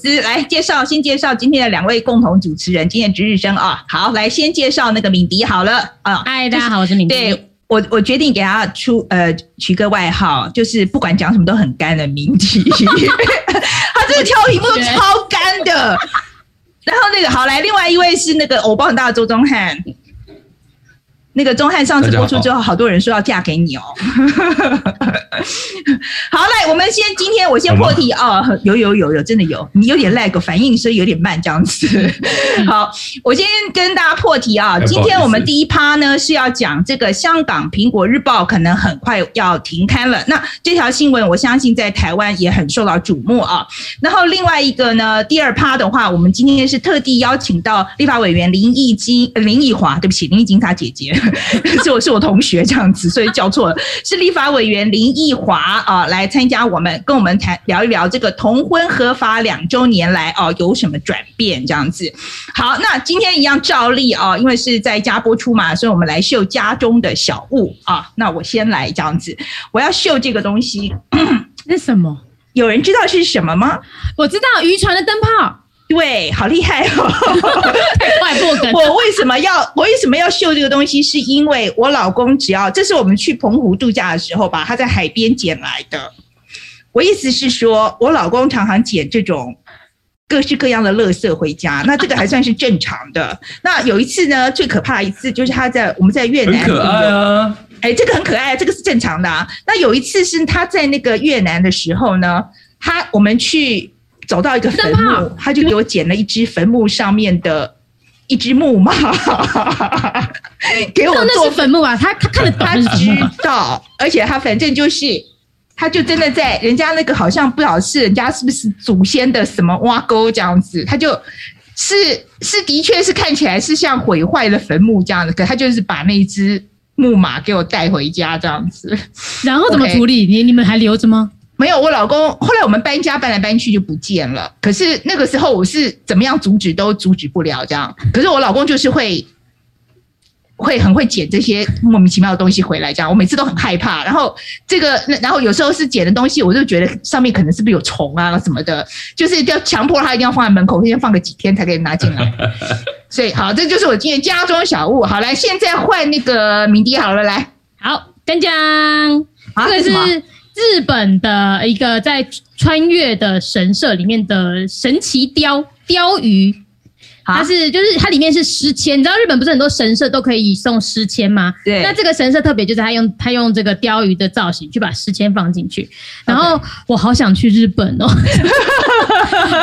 斯来介绍，先介绍今天的两位共同主持人，今天值日生啊。好，来先介绍那个敏迪好了啊。嗨，大家好，我是敏迪。对，我我决定给他出呃取个外号，就是不管讲什么都很干的敏迪。他这个挑题目都超干的。然后那个好来，另外一位是那个偶包很大的周宗翰。那个钟汉上次播出之后，好多人说要嫁给你哦。好，嘞，我们先今天我先破题哦，有有有有，真的有，你有点 lag，反应所以有点慢这样子。好，我先跟大家破题啊。今天我们第一趴呢是要讲这个香港苹果日报可能很快要停刊了。那这条新闻我相信在台湾也很受到瞩目啊。然后另外一个呢，第二趴的话，我们今天是特地邀请到立法委员林义金、林义华，对不起，林义金他姐姐。是我是我同学这样子，所以叫错了。是立法委员林义华啊，来参加我们跟我们谈聊一聊这个同婚合法两周年来哦、啊、有什么转变这样子。好，那今天一样照例啊，因为是在家播出嘛，所以我们来秀家中的小物啊。那我先来这样子，我要秀这个东西，那什么？有人知道是什么吗？我知道渔船的灯泡。对，好厉害哦！外破梗。我为什么要我为什么要秀这个东西？是因为我老公只要这是我们去澎湖度假的时候吧，他在海边捡来的。我意思是说，我老公常常捡这种各式各样的垃圾回家，那这个还算是正常的。那有一次呢，最可怕的一次就是他在我们在越南，很可爱啊！哎，这个很可爱，这个是正常的啊。那有一次是他在那个越南的时候呢，他我们去。走到一个坟墓，他就给我捡了一只坟墓上面的一只木马，给我做坟墓啊！他他看得懂，他知道，而且他反正就是，他就真的在人家那个好像不晓得是人家是不是祖先的什么挖沟这样子，他就是是的确是看起来是像毁坏了坟墓这样子，可他就是把那只木马给我带回家这样子，然后怎么处理？你你们还留着吗？没有，我老公后来我们搬家搬来搬去就不见了。可是那个时候我是怎么样阻止都阻止不了这样。可是我老公就是会会很会捡这些莫名其妙的东西回来这样。我每次都很害怕。然后这个，然后有时候是捡的东西，我就觉得上面可能是不是有虫啊什么的，就是要强迫他一定要放在门口，先放个几天才可以拿进来。所以好，这就是我今天家中小物。好，来，现在换那个敏迪好了，来，好，江江，这个是。日本的一个在穿越的神社里面的神奇雕雕鱼，它是就是它里面是诗签，你知道日本不是很多神社都可以送诗签吗？对，那这个神社特别就是他用他用这个雕鱼的造型去把诗签放进去，然后我好想去日本哦。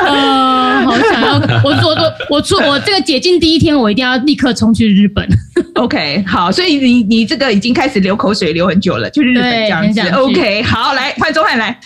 呃，好想要我我我我出我这个解禁第一天，我一定要立刻冲去日本。OK，好，所以你你这个已经开始流口水流很久了，就是日本这样子。OK，好，来换周汉来。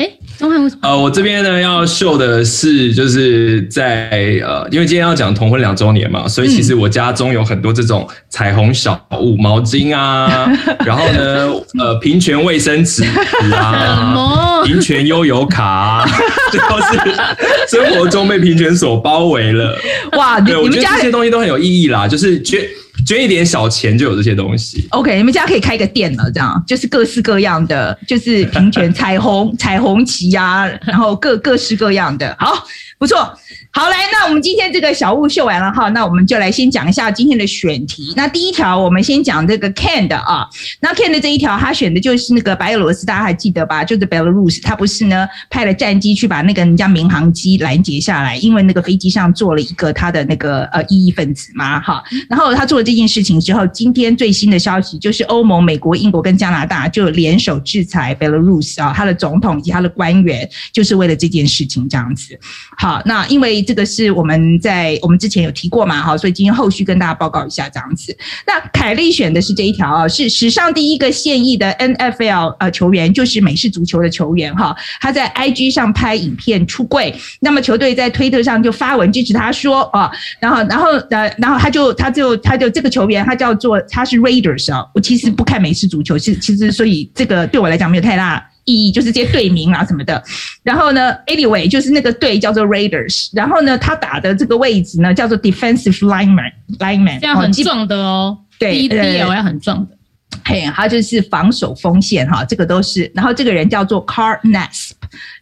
哎，周翰，呃，我这边呢要秀的是，就是在呃，因为今天要讲同婚两周年嘛，所以其实我家中有很多这种彩虹小物，毛巾啊，然后呢，呃，平权卫生纸啊，平权悠游卡啊，最后是生活中被平权所包围了。哇，对，我觉得这些东西都很有意义啦，就是捐。捐一点小钱就有这些东西。OK，你们家可以开个店了，这样就是各式各样的，就是平权 彩虹彩虹旗呀，然后各各式各样的，好，不错。好，来，那我们今天这个小物秀完了哈，那我们就来先讲一下今天的选题。那第一条，我们先讲这个 Ken 的啊，那 Ken 的这一条，他选的就是那个白俄罗斯，大家还记得吧？就是 Belarus，他不是呢派了战机去把那个人家民航机拦截下来，因为那个飞机上坐了一个他的那个呃异议分子嘛，哈。然后他做了这件事情之后，今天最新的消息就是欧盟、美国、英国跟加拿大就联手制裁 Belarus 啊，他的总统以及他的官员，就是为了这件事情这样子。好，那因为。这个是我们在我们之前有提过嘛，哈，所以今天后续跟大家报告一下这样子。那凯莉选的是这一条啊，是史上第一个现役的 NFL 呃球员，就是美式足球的球员哈。他在 IG 上拍影片出柜，那么球队在推特上就发文支持他说啊，然后然后呃然后他就他就他就这个球员他叫做他是 Raiders 啊，我其实不看美式足球，其其实所以这个对我来讲没有太大。意义就是这些队名啊什么的，然后呢，anyway 就是那个队叫做 Raiders，然后呢，他打的这个位置呢叫做 defensive lineman，lineman，这样很壮的哦，对，D L 要很壮的，嘿，他就是防守锋线哈，这个都是。然后这个人叫做 Car Nasp，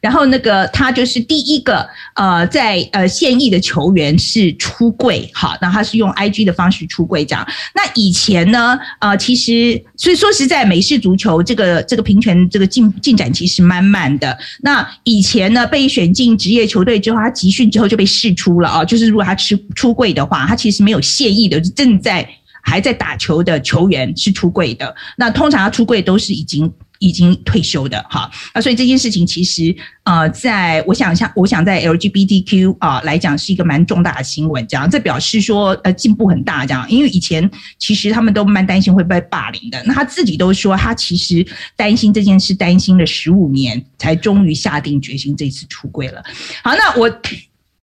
然后那个他就是第一个呃，在呃现役的球员是出柜哈，那他是用 IG 的方式出柜这样。那以前呢，呃，其实所以说实在，美式足球这个这个平权这个进进展其实蛮慢的。那以前呢，被选进职业球队之后，他集训之后就被释出了啊，就是如果他出出柜的话，他其实没有现役的，正在。还在打球的球员是出柜的，那通常出柜都是已经已经退休的哈，那所以这件事情其实呃，在我想像我想在 LGBTQ 啊来讲是一个蛮重大的新闻，这样这表示说呃进步很大这样，因为以前其实他们都蛮担心会被霸凌的，那他自己都说他其实担心这件事担心了十五年，才终于下定决心这次出柜了。好，那我。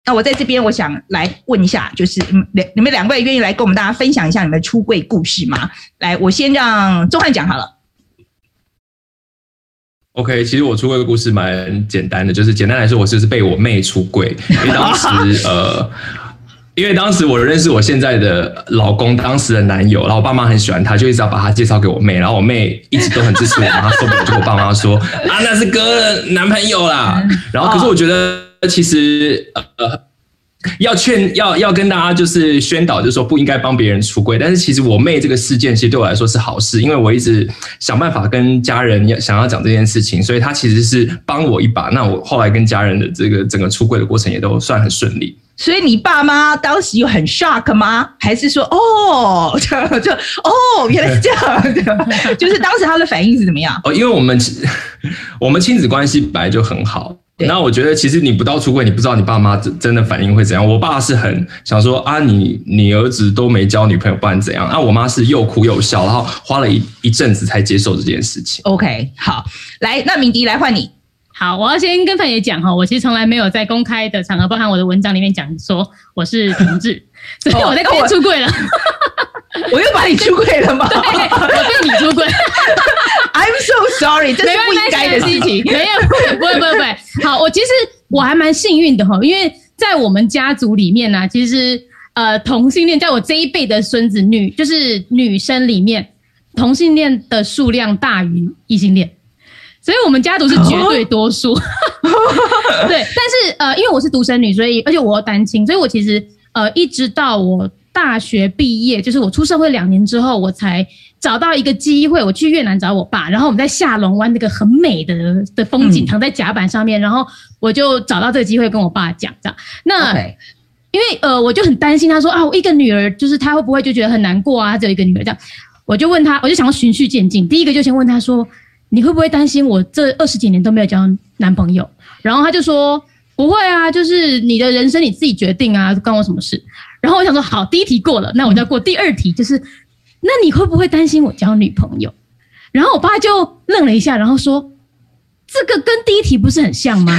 那我在这边，我想来问一下，就是两你们两位愿意来跟我们大家分享一下你们出柜故事吗？来，我先让钟汉讲好了。OK，其实我出柜的故事蛮简单的，就是简单来说，我就是被我妹出柜，因为当时呃，因为当时我认识我现在的老公，当时的男友，然后我爸妈很喜欢他，就一直要把他介绍给我妹，然后我妹一直都很支持我，然后受不了就跟我爸妈说啊，那是哥的男朋友啦。然后可是我觉得。其实呃，要劝要要跟大家就是宣导，就是说不应该帮别人出柜。但是其实我妹这个事件，其实对我来说是好事，因为我一直想办法跟家人要想要讲这件事情，所以她其实是帮我一把。那我后来跟家人的这个整个出柜的过程也都算很顺利。所以你爸妈当时有很 shock 吗？还是说哦，就就哦，原来是这样，就是当时他的反应是怎么样？哦，因为我们我们亲子关系本来就很好。那我觉得，其实你不到出柜，你不知道你爸妈真真的反应会怎样。我爸是很想说啊，你你儿子都没交女朋友，不然怎样？啊，我妈是又哭又笑，然后花了一一阵子才接受这件事情。OK，好，来，那敏迪来换你。好，我要先跟范爷讲哈，我其实从来没有在公开的场合，包含我的文章里面讲说我是同志，所以我在这边出柜了。哦 我又把你出轨了吗？对，我被你出轨。I'm so sorry，这是不应该的事情。没有，不会，不会，不会。好，我其实我还蛮幸运的哈，因为在我们家族里面呢、啊，其实呃同性恋，在我这一辈的孙子女，就是女生里面，同性恋的数量大于异性恋，所以我们家族是绝对多数。对，但是呃，因为我是独生女，所以而且我又单亲，所以我其实呃一直到我。大学毕业，就是我出社会两年之后，我才找到一个机会，我去越南找我爸，然后我们在下龙湾那个很美的的风景，躺在甲板上面，然后我就找到这个机会跟我爸讲这样。那因为呃，我就很担心，他说啊，我一个女儿，就是他会不会就觉得很难过啊？只有一个女儿这样，我就问他，我就想要循序渐进，第一个就先问他说，你会不会担心我这二十几年都没有交男朋友？然后他就说不会啊，就是你的人生你自己决定啊，关我什么事？然后我想说，好，第一题过了，那我就要过第二题，就是，那你会不会担心我交女朋友？然后我爸就愣了一下，然后说，这个跟第一题不是很像吗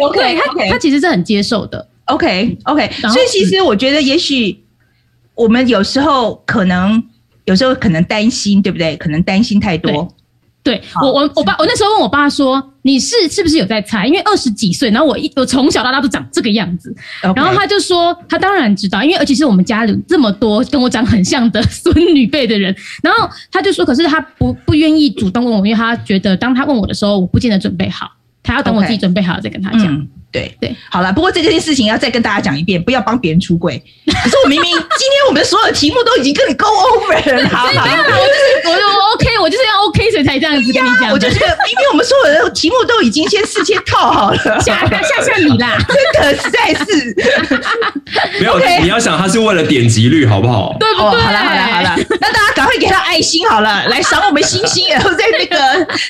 ？OK，对他.他其实是很接受的。OK，OK，okay, okay. 所以其实我觉得，也许我们有时候可能，有时候可能担心，对不对？可能担心太多。对我，我我爸，我那时候问我爸说：“你是是不是有在猜？因为二十几岁，然后我一我从小到大都长这个样子。然后他就说，他当然知道，因为而且是我们家里这么多跟我长很像的 孙女辈的人。然后他就说，可是他不不愿意主动问我，因为他觉得当他问我的时候，我不见得准备好，他要等我自己准备好再跟他讲。对对，好了，不过这件事情要再跟大家讲一遍，不要帮别人出柜。可是我明明今天我们所有的题目都已经跟你 go over 了，好，好，我就是我就 OK，我就是要 OK，所以才这样子跟你讲。我就觉得明明我们所有的题目都已经先事先套好了，吓吓吓你啦，真的实在是。没有你要想他是为了点击率，好不好？对不对？哦、好了好了好了，那大家赶快给他爱心好了，来赏我们星星，然后在那个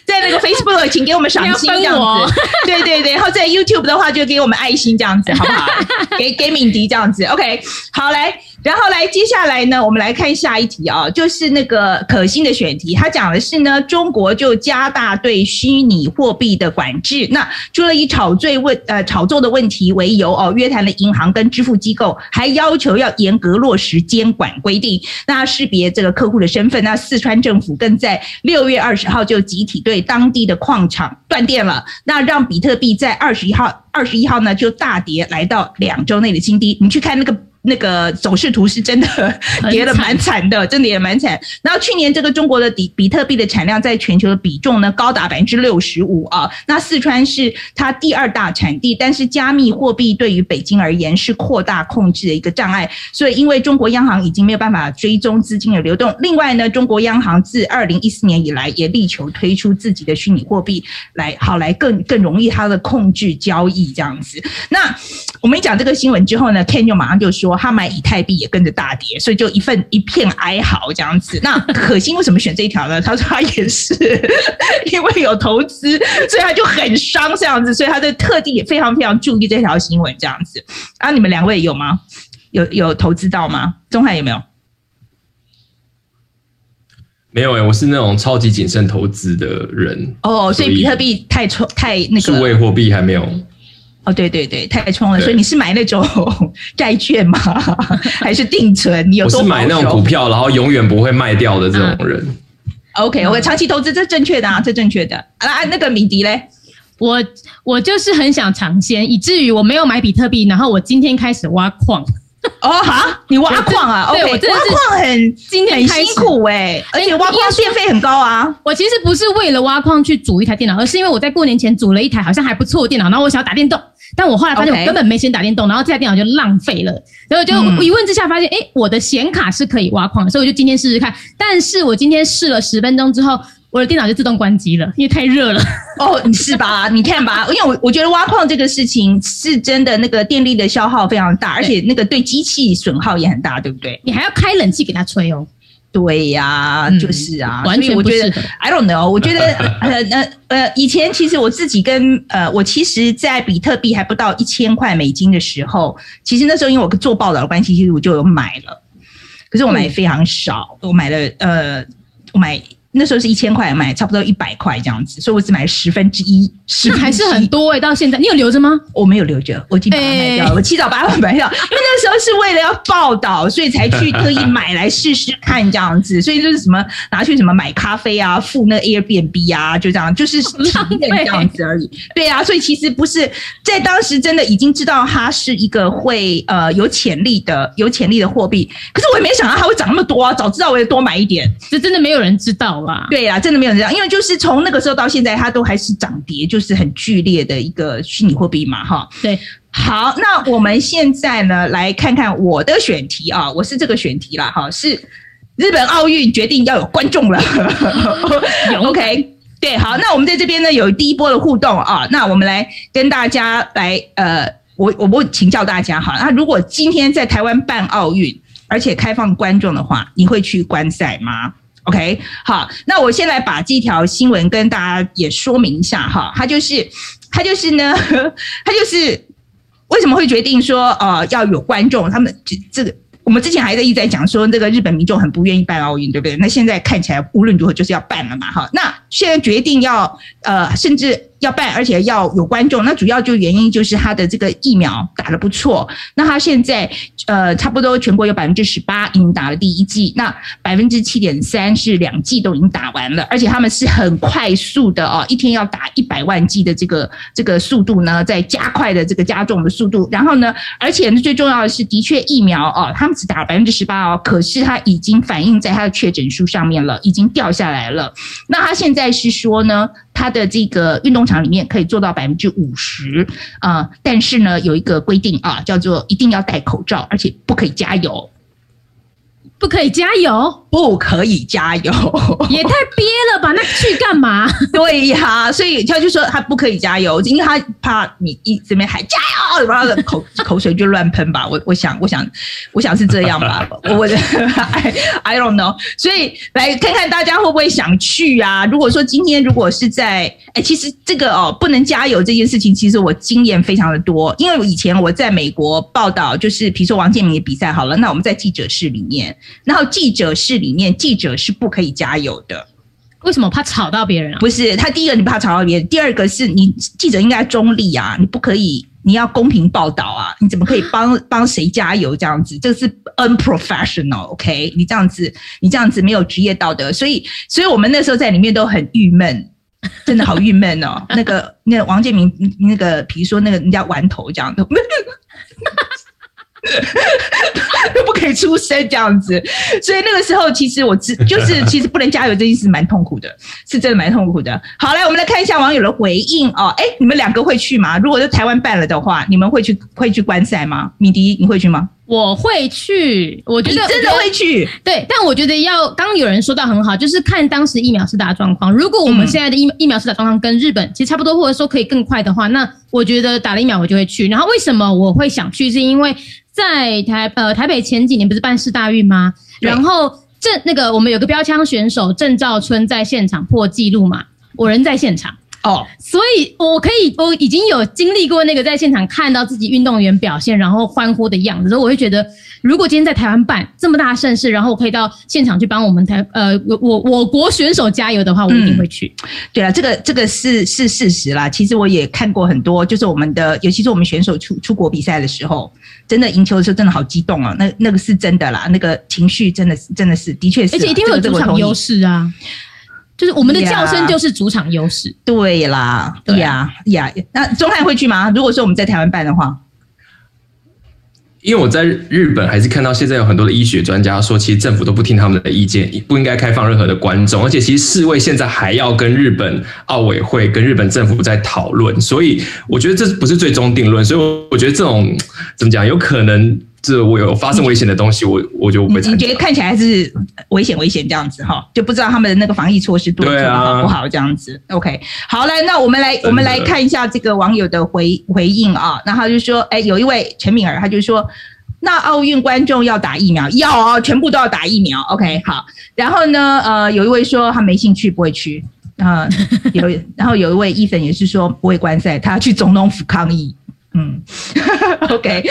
在那个 Facebook 请给我们赏心这样子。对对对，然后在 YouTube 的话。就给我们爱心这样子，好不好？给给敏迪这样子，OK，好来，然后来接下来呢，我们来看下一题啊、就是那个可心的选题，他讲的是呢，中国就加大对虚拟货币的管制。那除了以炒作问呃炒作的问题为由哦，约谈了银行跟支付机构，还要求要严格落实监管规定，那识别这个客户的身份。那四川政府更在六月二十号就集体对当地的矿场断电了，那让比特币在二十一号。二十一号呢，就大跌来到两周内的新低。你去看那个那个走势图是真的跌了蛮惨的，真的也蛮惨。然后去年这个中国的比比特币的产量在全球的比重呢，高达百分之六十五啊。那四川是它第二大产地，但是加密货币对于北京而言是扩大控制的一个障碍。所以因为中国央行已经没有办法追踪资金的流动，另外呢，中国央行自二零一四年以来也力求推出自己的虚拟货币来好来更更容易它的控制交易这样子。那我们一讲这个新闻之后呢，Ken 就马上就说他买以太币也跟着大跌，所以就一份一片哀嚎这样子。那可心为什么选这一条呢？他说他也是 因为有投资，所以他就很伤这样子，所以他就特地也非常非常注意这条新闻这样子。啊，你们两位有吗？有有投资到吗？宗翰有没有？没有诶、欸，我是那种超级谨慎投资的人。哦，所以比特币太冲太那个，数位货币还没有。哦，对对对，太冲了。所以你是买那种 债券吗？还是定存？你有？我是买那种股票，然后永远不会卖掉的这种人。啊、OK，我长期投资这正确的啊，这正确的。啊，那个米迪嘞，我我就是很想尝鲜，以至于我没有买比特币，然后我今天开始挖矿。哦哈，你挖矿啊？对，我真的是挖矿很今天很辛苦哎、欸，而且挖矿电费很高啊。我其实不是为了挖矿去组一台电脑，而是因为我在过年前组了一台好像还不错的电脑，然后我想要打电动。但我后来发现我根本没钱打电动，然后这台电脑就浪费了。然后就一问之下发现，哎，我的显卡是可以挖矿的，所以我就今天试试看。但是我今天试了十分钟之后，我的电脑就自动关机了，因为太热了。哦，你是吧？你看吧，因为我我觉得挖矿这个事情是真的，那个电力的消耗非常大，而且那个对机器损耗也很大，对不对？你还要开冷气给它吹哦。对呀、啊，就是啊，完全不是。I don't know，我觉得呃呃呃，以前其实我自己跟呃，我其实，在比特币还不到一千块美金的时候，其实那时候因为我做报道的关系，其实我就有买了，可是我买非常少，嗯、我买了呃，我买。那时候是一千块买，差不多一百块这样子，所以我只买了十分之一，十分之一，还是很多哎、欸。到现在你有留着吗？我没有留着，我已经把它卖掉了。欸、我七早八晚买掉，因为那时候是为了要报道，所以才去特意买来试试看这样子。所以就是什么拿去什么买咖啡啊，付那个 Airbnb 啊，就这样，就是体验这样子而已。对啊，所以其实不是在当时真的已经知道它是一个会呃有潜力的有潜力的货币，可是我也没想到它会涨那么多啊！早知道我也多买一点，这真的没有人知道。对呀、啊，真的没有这样，因为就是从那个时候到现在，它都还是涨跌，就是很剧烈的一个虚拟货币嘛，哈。对，好，那我们现在呢，来看看我的选题啊，我是这个选题啦，哈，是日本奥运决定要有观众了，OK，对，好，那我们在这边呢有第一波的互动啊，那我们来跟大家来，呃，我我不请教大家哈，那如果今天在台湾办奥运，而且开放观众的话，你会去观赛吗？OK，好，那我先来把这条新闻跟大家也说明一下哈，它就是，它就是呢，它就是为什么会决定说呃要有观众，他们这这个我们之前还在一直在讲说这个日本民众很不愿意办奥运，对不对？那现在看起来无论如何就是要办了嘛，哈，那现在决定要呃甚至。要办，而且要有观众，那主要就原因就是他的这个疫苗打得不错。那他现在呃，差不多全国有百分之十八已经打了第一剂，那百分之七点三是两剂都已经打完了，而且他们是很快速的哦，一天要打一百万剂的这个这个速度呢，在加快的这个加重的速度。然后呢，而且呢，最重要的是，的确疫苗哦，他们只打了百分之十八哦，可是他已经反映在他的确诊数上面了，已经掉下来了。那他现在是说呢？它的这个运动厂里面可以做到百分之五十啊，但是呢，有一个规定啊，叫做一定要戴口罩，而且不可以加油。不可以加油，不可以加油，也太憋了吧？那去干嘛？对呀，所以他就说他不可以加油，因为他怕你一这边喊加油，然后口口水就乱喷吧。我我想我想我想是这样吧。我 I I don't know。所以来看看大家会不会想去啊？如果说今天如果是在哎，其实这个哦不能加油这件事情，其实我经验非常的多，因为以前我在美国报道，就是比如说王健林的比赛好了，那我们在记者室里面。然后记者室里面，记者是不可以加油的。为什么？怕吵到别人啊？不是，他第一个你怕吵到别人，第二个是你记者应该中立啊，你不可以，你要公平报道啊，你怎么可以帮 帮谁加油这样子？这是 unprofessional，OK？你这样子，你这样子没有职业道德，所以，所以我们那时候在里面都很郁闷，真的好郁闷哦。那个，那王建民，那个，比如说那个人家玩头这样的。都 不可以出声这样子。所以那个时候，其实我只就是 其实不能加油这件事蛮痛苦的，是真的蛮痛苦的。好，来我们来看一下网友的回应哦。哎，你们两个会去吗？如果在台湾办了的话，你们会去会去观赛吗？米迪，你会去吗？我会去，我觉得真的会去。对，但我觉得要刚刚有人说到很好，就是看当时疫苗施打状况。如果我们现在的疫疫苗施打状况跟日本其实差不多，或者说可以更快的话，那我觉得打了疫苗我就会去。然后为什么我会想去？是因为在台呃台北前几年不是办世大运吗？然后郑那个我们有个标枪选手郑兆春在现场破纪录嘛，我人在现场。哦，所以我可以，我已经有经历过那个在现场看到自己运动员表现，然后欢呼的样子，所以我会觉得，如果今天在台湾办这么大的盛事，然后我可以到现场去帮我们台呃我我我国选手加油的话，我一定会去。嗯、对啊，这个这个是是事实啦。其实我也看过很多，就是我们的，尤其是我们选手出出国比赛的时候，真的赢球的时候真的好激动啊，那那个是真的啦，那个情绪真的是真的是的确是，而且一定会有主场优势啊。就是我们的叫声就是主场优势，对啦，对呀呀。那钟汉会去吗？如果说我们在台湾办的话，因为我在日本还是看到现在有很多的医学专家说，其实政府都不听他们的意见，不应该开放任何的观众，而且其实世卫现在还要跟日本奥委会跟日本政府在讨论，所以我觉得这不是最终定论，所以我觉得这种怎么讲，有可能。是我有发生危险的东西，我我就不会。你觉得看起来还是危险危险这样子哈，就不知道他们的那个防疫措施做的好不好这样子。OK，好来，那我们来我们来看一下这个网友的回回应啊。那他就说，哎，有一位陈敏儿，他就说，那奥运观众要打疫苗，要啊，全部都要打疫苗。OK，好。然后呢，呃，有一位说他没兴趣，不会去。啊，有，然后有一位医生也是说不会观赛，他要去总统府抗议。嗯，OK，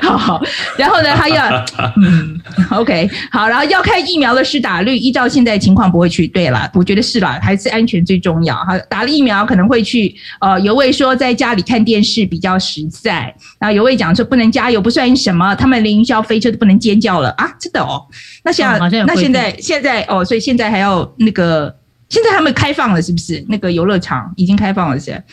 好好，然后呢，他要，嗯，OK，好，然后要看疫苗的施打率，依照现在情况不会去。对了，我觉得是啦，还是安全最重要。哈，打了疫苗可能会去。呃，有位说在家里看电视比较实在，然后有位讲说不能加油不算什么，他们连云霄飞车都不能尖叫了啊，真的哦。那现在，嗯、那现在现在哦，所以现在还要那个，现在他们开放了是不是？那个游乐场已经开放了是，是。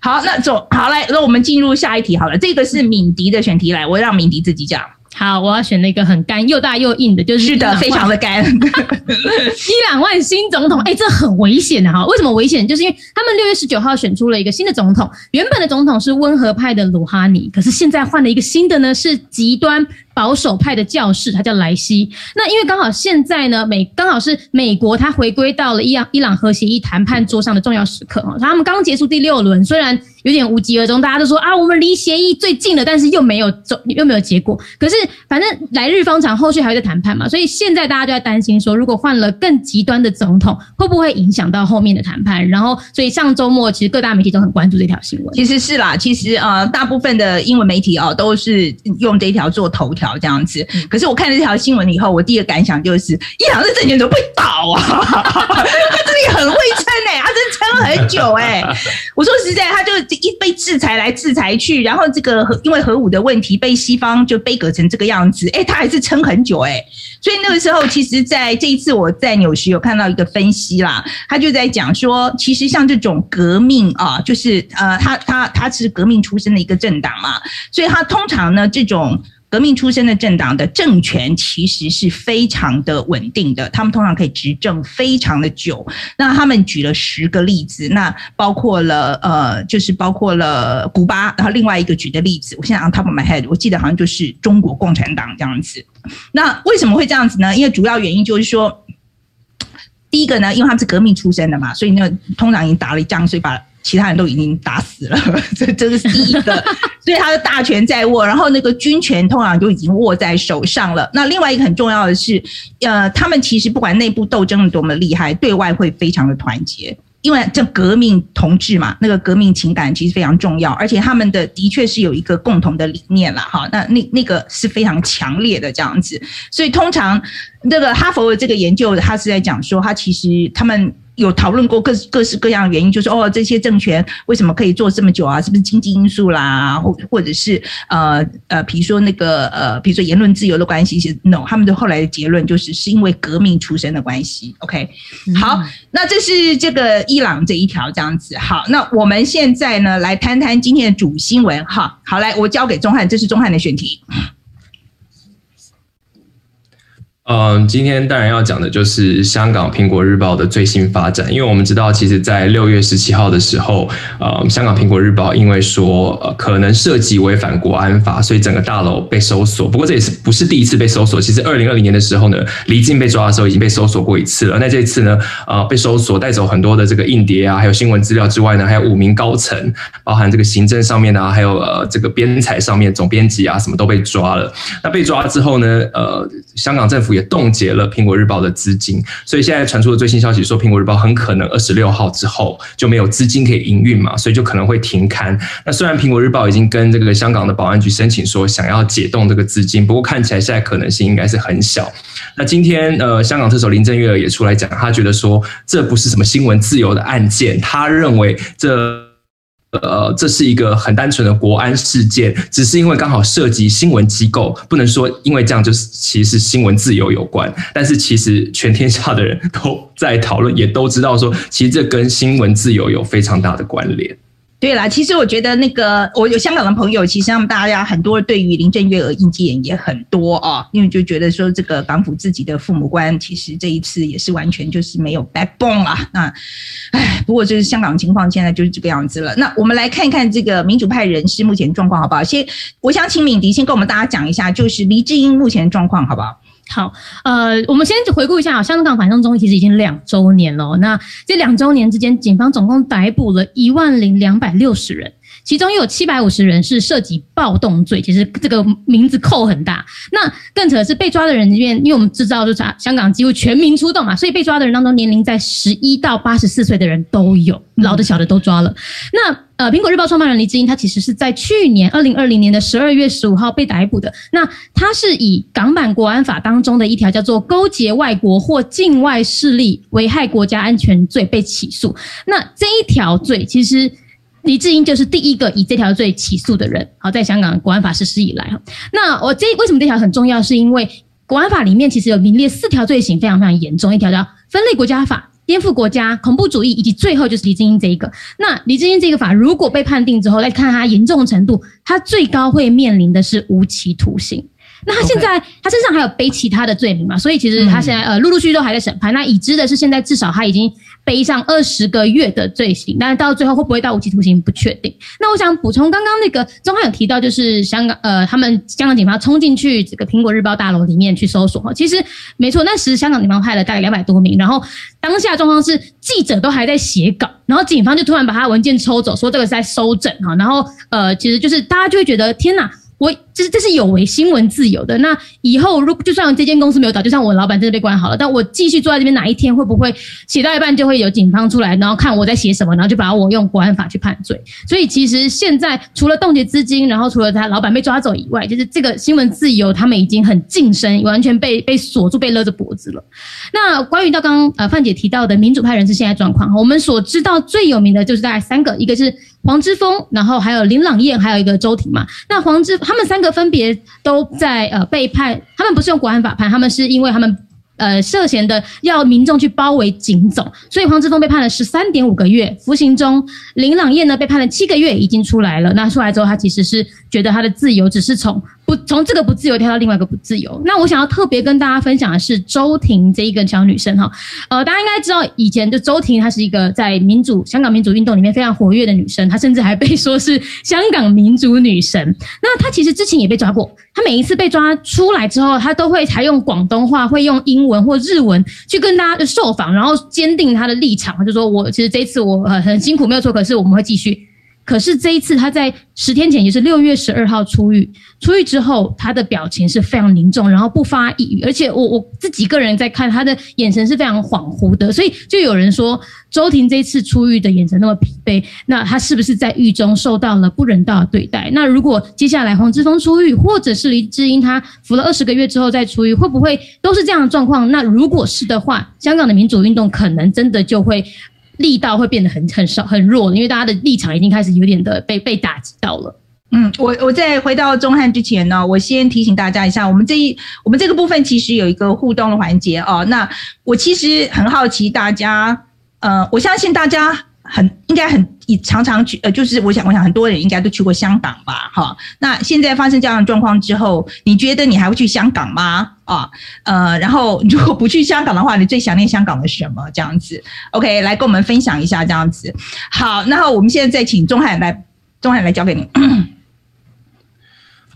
好，那走好来，那我们进入下一题好了。这个是敏迪的选题来，我让敏迪自己讲。好，我要选那个很干又大又硬的，就是是的，非常的干。伊朗万新总统，哎、欸，这很危险的哈。为什么危险？就是因为他们六月十九号选出了一个新的总统，原本的总统是温和派的鲁哈尼，可是现在换了一个新的呢，是极端。保守派的教士，他叫莱西。那因为刚好现在呢，美刚好是美国，他回归到了伊朗伊朗核协议谈判桌上的重要时刻哈。他们刚结束第六轮，虽然有点无疾而终，大家都说啊，我们离协议最近了，但是又没有走，又没有结果。可是反正来日方长，后续还会再谈判嘛。所以现在大家就在担心说，如果换了更极端的总统，会不会影响到后面的谈判？然后，所以上周末其实各大媒体都很关注这条新闻。其实是啦，其实呃，大部分的英文媒体哦，都是用这条做头条。这样子，可是我看了这条新闻以后，我第一个感想就是，伊朗这政权怎么会倒啊？他自己很会撑哎，他真撑很久哎。我说实在，他就一被制裁来制裁去，然后这个核因为核武的问题被西方就被革成这个样子，哎，他还是撑很久哎。所以那个时候，其实在这一次我在纽时有看到一个分析啦，他就在讲说，其实像这种革命啊，就是呃，他他他是革命出身的一个政党嘛，所以他通常呢这种。革命出身的政党的政权其实是非常的稳定的，他们通常可以执政非常的久。那他们举了十个例子，那包括了呃，就是包括了古巴，然后另外一个举的例子，我现在 on top of my head，我记得好像就是中国共产党这样子。那为什么会这样子呢？因为主要原因就是说，第一个呢，因为他们是革命出身的嘛，所以那通常已经打了一仗，所以把。其他人都已经打死了，这这是第一个，所以他的大权在握，然后那个军权通常就已经握在手上了。那另外一个很重要的是，呃，他们其实不管内部斗争的多么厉害，对外会非常的团结。因为这革命同志嘛，那个革命情感其实非常重要，而且他们的的确是有一个共同的理念了哈。那那那个是非常强烈的这样子，所以通常那个哈佛的这个研究，他是在讲说，他其实他们。有讨论过各各式各样的原因，就是哦，这些政权为什么可以做这么久啊？是不是经济因素啦，或或者是呃呃，比如说那个呃，比如说言论自由的关系？no，他们的后来的结论就是是因为革命出身的关系。OK，好，那这是这个伊朗这一条这样子。好，那我们现在呢来谈谈今天的主新闻。哈，好，来我交给钟汉，这是钟汉的选题。嗯，今天当然要讲的就是香港苹果日报的最新发展，因为我们知道，其实，在六月十七号的时候，呃，香港苹果日报因为说呃可能涉及违反国安法，所以整个大楼被搜索。不过这也是不是第一次被搜索，其实二零二零年的时候呢，离境被抓的时候已经被搜索过一次了。那这一次呢，呃，被搜索带走很多的这个硬碟啊，还有新闻资料之外呢，还有五名高层，包含这个行政上面啊，还有呃这个编采上面总编辑啊，什么都被抓了。那被抓之后呢，呃，香港政府冻结了苹果日报的资金，所以现在传出的最新消息说，苹果日报很可能二十六号之后就没有资金可以营运嘛，所以就可能会停刊。那虽然苹果日报已经跟这个香港的保安局申请说想要解冻这个资金，不过看起来现在可能性应该是很小。那今天呃，香港特首林郑月娥也出来讲，他觉得说这不是什么新闻自由的案件，他认为这。呃，这是一个很单纯的国安事件，只是因为刚好涉及新闻机构，不能说因为这样就是其实新闻自由有关。但是其实全天下的人都在讨论，也都知道说，其实这跟新闻自由有非常大的关联。对啦，其实我觉得那个我有香港的朋友，其实他们大家很多对于林郑月娥意见也很多哦，因为就觉得说这个港府自己的父母官，其实这一次也是完全就是没有 backbone 啦。那，唉，不过就是香港情况现在就是这个样子了。那我们来看一看这个民主派人士目前状况好不好？先，我想请敏迪先跟我们大家讲一下，就是黎智英目前状况好不好？好，呃，我们先回顾一下啊，香港反送中其实已经两周年了。那这两周年之间，警方总共逮捕了一万零两百六十人，其中又有七百五十人是涉及暴动罪，其实这个名字扣很大。那更扯的是被抓的人里面，因为我们知道就是香港几乎全民出动嘛，所以被抓的人当中，年龄在十一到八十四岁的人都有，老的小的都抓了。那呃，苹果日报创办人黎智英，他其实是在去年二零二零年的十二月十五号被逮捕的。那他是以港版国安法当中的一条叫做勾结外国或境外势力危害国家安全罪被起诉。那这一条罪，其实黎智英就是第一个以这条罪起诉的人。好，在香港国安法实施以来哈，那我这为什么这条很重要？是因为国安法里面其实有名列四条罪行，非常非常严重。一条叫分裂国家法。颠覆国家、恐怖主义，以及最后就是黎智英这一个。那黎智英这个法如果被判定之后，来看它严重程度，它最高会面临的是无期徒刑。那他现在他身上还有背其他的罪名嘛？所以其实他现在呃陆陆续续都还在审判。那已知的是现在至少他已经背上二十个月的罪行，但是到最后会不会到无期徒刑不确定。那我想补充刚刚那个钟汉有提到，就是香港呃他们香港警方冲进去这个苹果日报大楼里面去搜索哈，其实没错，那时香港警方派了大概两百多名，然后当下状况是记者都还在写稿，然后警方就突然把他文件抽走，说这个是在搜证哈，然后呃其实就是大家就会觉得天哪。我这是这是有违新闻自由的。那以后如就算这间公司没有倒，就像我老板真的被关好了，但我继续坐在这边，哪一天会不会写到一半就会有警方出来，然后看我在写什么，然后就把我用国安法去判罪？所以其实现在除了冻结资金，然后除了他老板被抓走以外，就是这个新闻自由他们已经很噤声，完全被被锁住，被勒着脖子了。那关于到刚刚呃范姐提到的民主派人士现在状况，我们所知道最有名的就是大概三个，一个是。黄之峰，然后还有林朗彦，还有一个周庭嘛。那黄之他们三个分别都在呃被判，他们不是用国安法判，他们是因为他们呃涉嫌的要民众去包围警总，所以黄之峰被判了十三点五个月服刑中，林朗彦呢被判了七个月，已经出来了。那出来之后，他其实是觉得他的自由只是从。不从这个不自由跳到另外一个不自由。那我想要特别跟大家分享的是周婷这一个小女生哈，呃，大家应该知道以前就周婷她是一个在民主香港民主运动里面非常活跃的女生，她甚至还被说是香港民主女神。那她其实之前也被抓过，她每一次被抓出来之后，她都会采用广东话，会用英文或日文去跟大家受访，然后坚定她的立场，就说我其实这一次我很很辛苦没有错，可是我们会继续。可是这一次，他在十天前，也是六月十二号出狱。出狱之后，他的表情是非常凝重，然后不发一语。而且我我自己个人在看他的眼神是非常恍惚的，所以就有人说，周庭这次出狱的眼神那么疲惫，那他是不是在狱中受到了不人道的对待？那如果接下来黄之锋出狱，或者是黎智英他服了二十个月之后再出狱，会不会都是这样的状况？那如果是的话，香港的民主运动可能真的就会。力道会变得很很少很弱，因为大家的立场已经开始有点的被被打击到了。嗯，我我在回到中汉之前呢，我先提醒大家一下，我们这一我们这个部分其实有一个互动的环节哦。那我其实很好奇大家，呃，我相信大家很应该很常常去，呃，就是我想，我想很多人应该都去过香港吧，哈。那现在发生这样的状况之后，你觉得你还会去香港吗？啊，呃，然后如果不去香港的话，你最想念香港的什么？这样子，OK，来跟我们分享一下这样子。好，然后我们现在再请钟汉来，钟汉来交给你。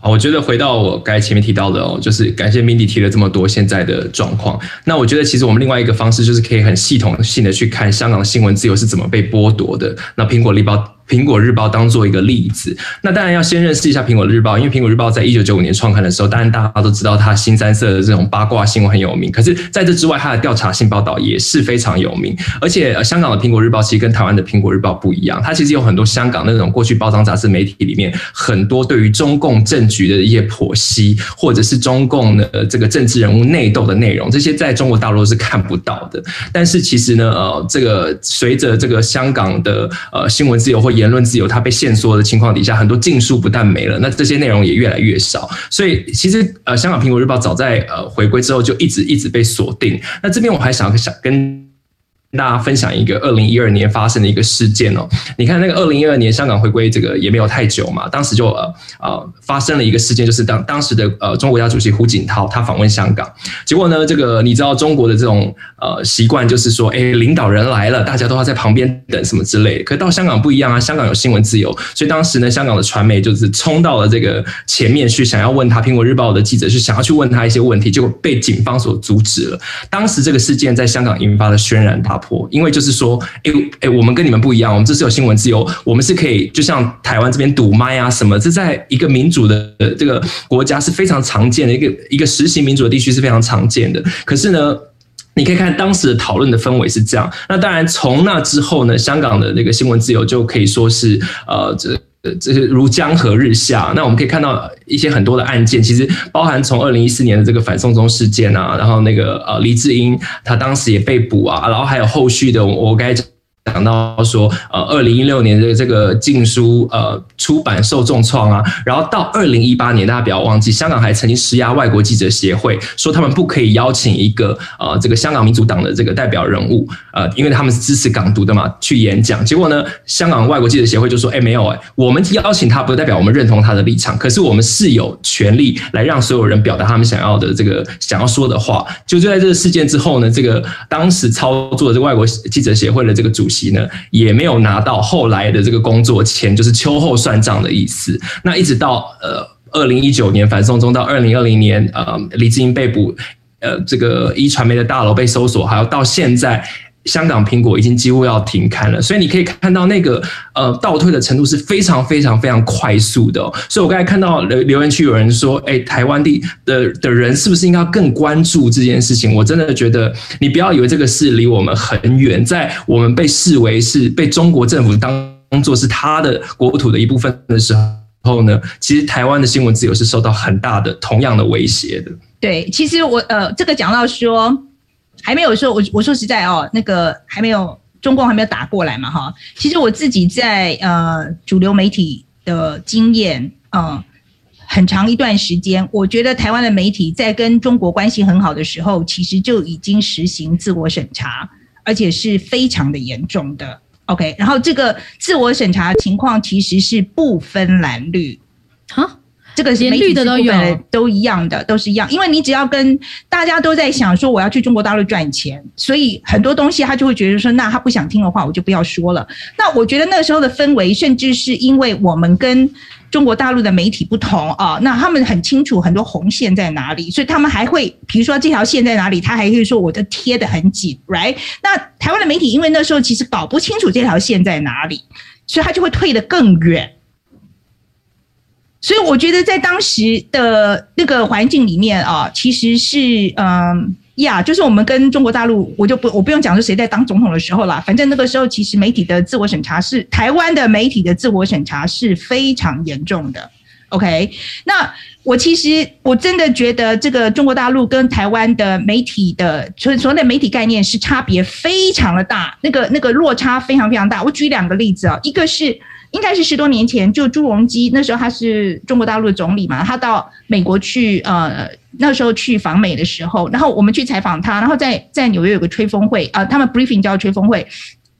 我觉得回到我刚才前面提到的哦，就是感谢 Mindy 提了这么多现在的状况。那我觉得其实我们另外一个方式就是可以很系统性的去看香港的新闻自由是怎么被剥夺的。那苹果日报。苹果日报当做一个例子，那当然要先认识一下苹果日报，因为苹果日报在一九九五年创刊的时候，当然大家都知道它新三色的这种八卦新闻很有名。可是在这之外，它的调查性报道也是非常有名。而且香港的苹果日报其实跟台湾的苹果日报不一样，它其实有很多香港那种过去报章杂志媒体里面很多对于中共政局的一些剖析，或者是中共的呃这个政治人物内斗的内容，这些在中国大陆是看不到的。但是其实呢，呃，这个随着这个香港的呃新闻自由或言言论自由，它被限缩的情况底下，很多禁书不但没了，那这些内容也越来越少。所以其实呃，香港苹果日报早在呃回归之后就一直一直被锁定。那这边我还想想跟。大家分享一个二零一二年发生的一个事件哦，你看那个二零一二年香港回归这个也没有太久嘛，当时就呃呃发生了一个事件，就是当当时的呃中国家主席胡锦涛他访问香港，结果呢，这个你知道中国的这种呃习惯就是说，哎，领导人来了，大家都要在旁边等什么之类的。可到香港不一样啊，香港有新闻自由，所以当时呢，香港的传媒就是冲到了这个前面去，想要问他，苹果日报的记者是想要去问他一些问题，结果被警方所阻止了。当时这个事件在香港引发了轩然大因为就是说，哎哎，我们跟你们不一样，我们这是有新闻自由，我们是可以，就像台湾这边堵麦啊什么，这在一个民主的这个国家是非常常见的，一个一个实行民主的地区是非常常见的。可是呢，你可以看当时的讨论的氛围是这样。那当然，从那之后呢，香港的那个新闻自由就可以说是呃这。呃，这是如江河日下。那我们可以看到一些很多的案件，其实包含从二零一四年的这个反送中事件啊，然后那个呃黎智英他当时也被捕啊，然后还有后续的我我该讲。讲到说，呃，二零一六年的这个禁书呃出版受重创啊，然后到二零一八年，大家不要忘记，香港还曾经施压外国记者协会，说他们不可以邀请一个呃这个香港民主党的这个代表人物，呃，因为他们是支持港独的嘛，去演讲。结果呢，香港外国记者协会就说，哎，没有哎，我们邀请他不代表我们认同他的立场，可是我们是有权利来让所有人表达他们想要的这个想要说的话。就就在这个事件之后呢，这个当时操作的这个外国记者协会的这个主呢也没有拿到后来的这个工作钱，就是秋后算账的意思。那一直到呃二零一九年反送中到二零二零年呃李志英被捕，呃这个一传媒的大楼被搜索，还有到现在。香港苹果已经几乎要停刊了，所以你可以看到那个呃倒退的程度是非常非常非常快速的。所以我刚才看到留留言区有人说，哎，台湾地的的人是不是应该更关注这件事情？我真的觉得你不要以为这个事离我们很远，在我们被视为是被中国政府当做是他的国土的一部分的时候呢，其实台湾的新闻自由是受到很大的同样的威胁的。对，其实我呃这个讲到说。还没有说，我我说实在哦，那个还没有中共还没有打过来嘛哈。其实我自己在呃主流媒体的经验，嗯，很长一段时间，我觉得台湾的媒体在跟中国关系很好的时候，其实就已经实行自我审查，而且是非常的严重的。OK，然后这个自我审查情况其实是不分蓝绿，哈。这个连绿的都有，都一样的，都是一样。因为你只要跟大家都在想说我要去中国大陆赚钱，所以很多东西他就会觉得说，那他不想听的话，我就不要说了。那我觉得那时候的氛围，甚至是因为我们跟中国大陆的媒体不同啊，那他们很清楚很多红线在哪里，所以他们还会，比如说这条线在哪里，他还会说我的贴得很紧，right？那台湾的媒体因为那时候其实搞不清楚这条线在哪里，所以他就会退得更远。所以我觉得在当时的那个环境里面啊，其实是嗯呀，就是我们跟中国大陆，我就不我不用讲是谁在当总统的时候啦，反正那个时候其实媒体的自我审查是台湾的媒体的自我审查是非常严重的。OK，那我其实我真的觉得这个中国大陆跟台湾的媒体的所所谓的媒体概念是差别非常的大，那个那个落差非常非常大。我举两个例子啊，一个是。应该是十多年前，就朱镕基那时候他是中国大陆的总理嘛，他到美国去，呃，那时候去访美的时候，然后我们去采访他，然后在在纽约有个吹风会啊，呃，他们 briefing 叫吹风会，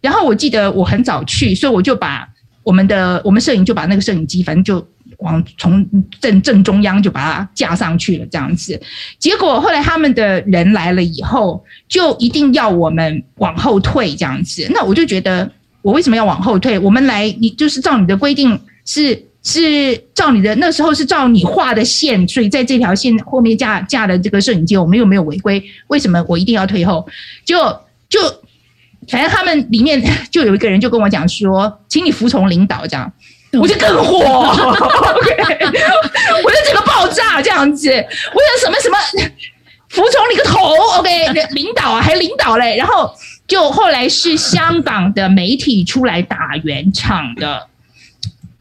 然后我记得我很早去，所以我就把我们的我们摄影就把那个摄影机，反正就往从正正中央就把它架上去了，这样子。结果后来他们的人来了以后，就一定要我们往后退这样子。那我就觉得，我为什么要往后退？我们来，你就是照你的规定是。是照你的那时候是照你画的线，所以在这条线后面架架的这个摄影机，我们又没有违规，为什么我一定要退后？就就反正他们里面就有一个人就跟我讲说，请你服从领导，这样我就更火 我就整个爆炸这样子，我想什么什么服从你个头，OK，领导啊还领导嘞，然后就后来是香港的媒体出来打圆场的。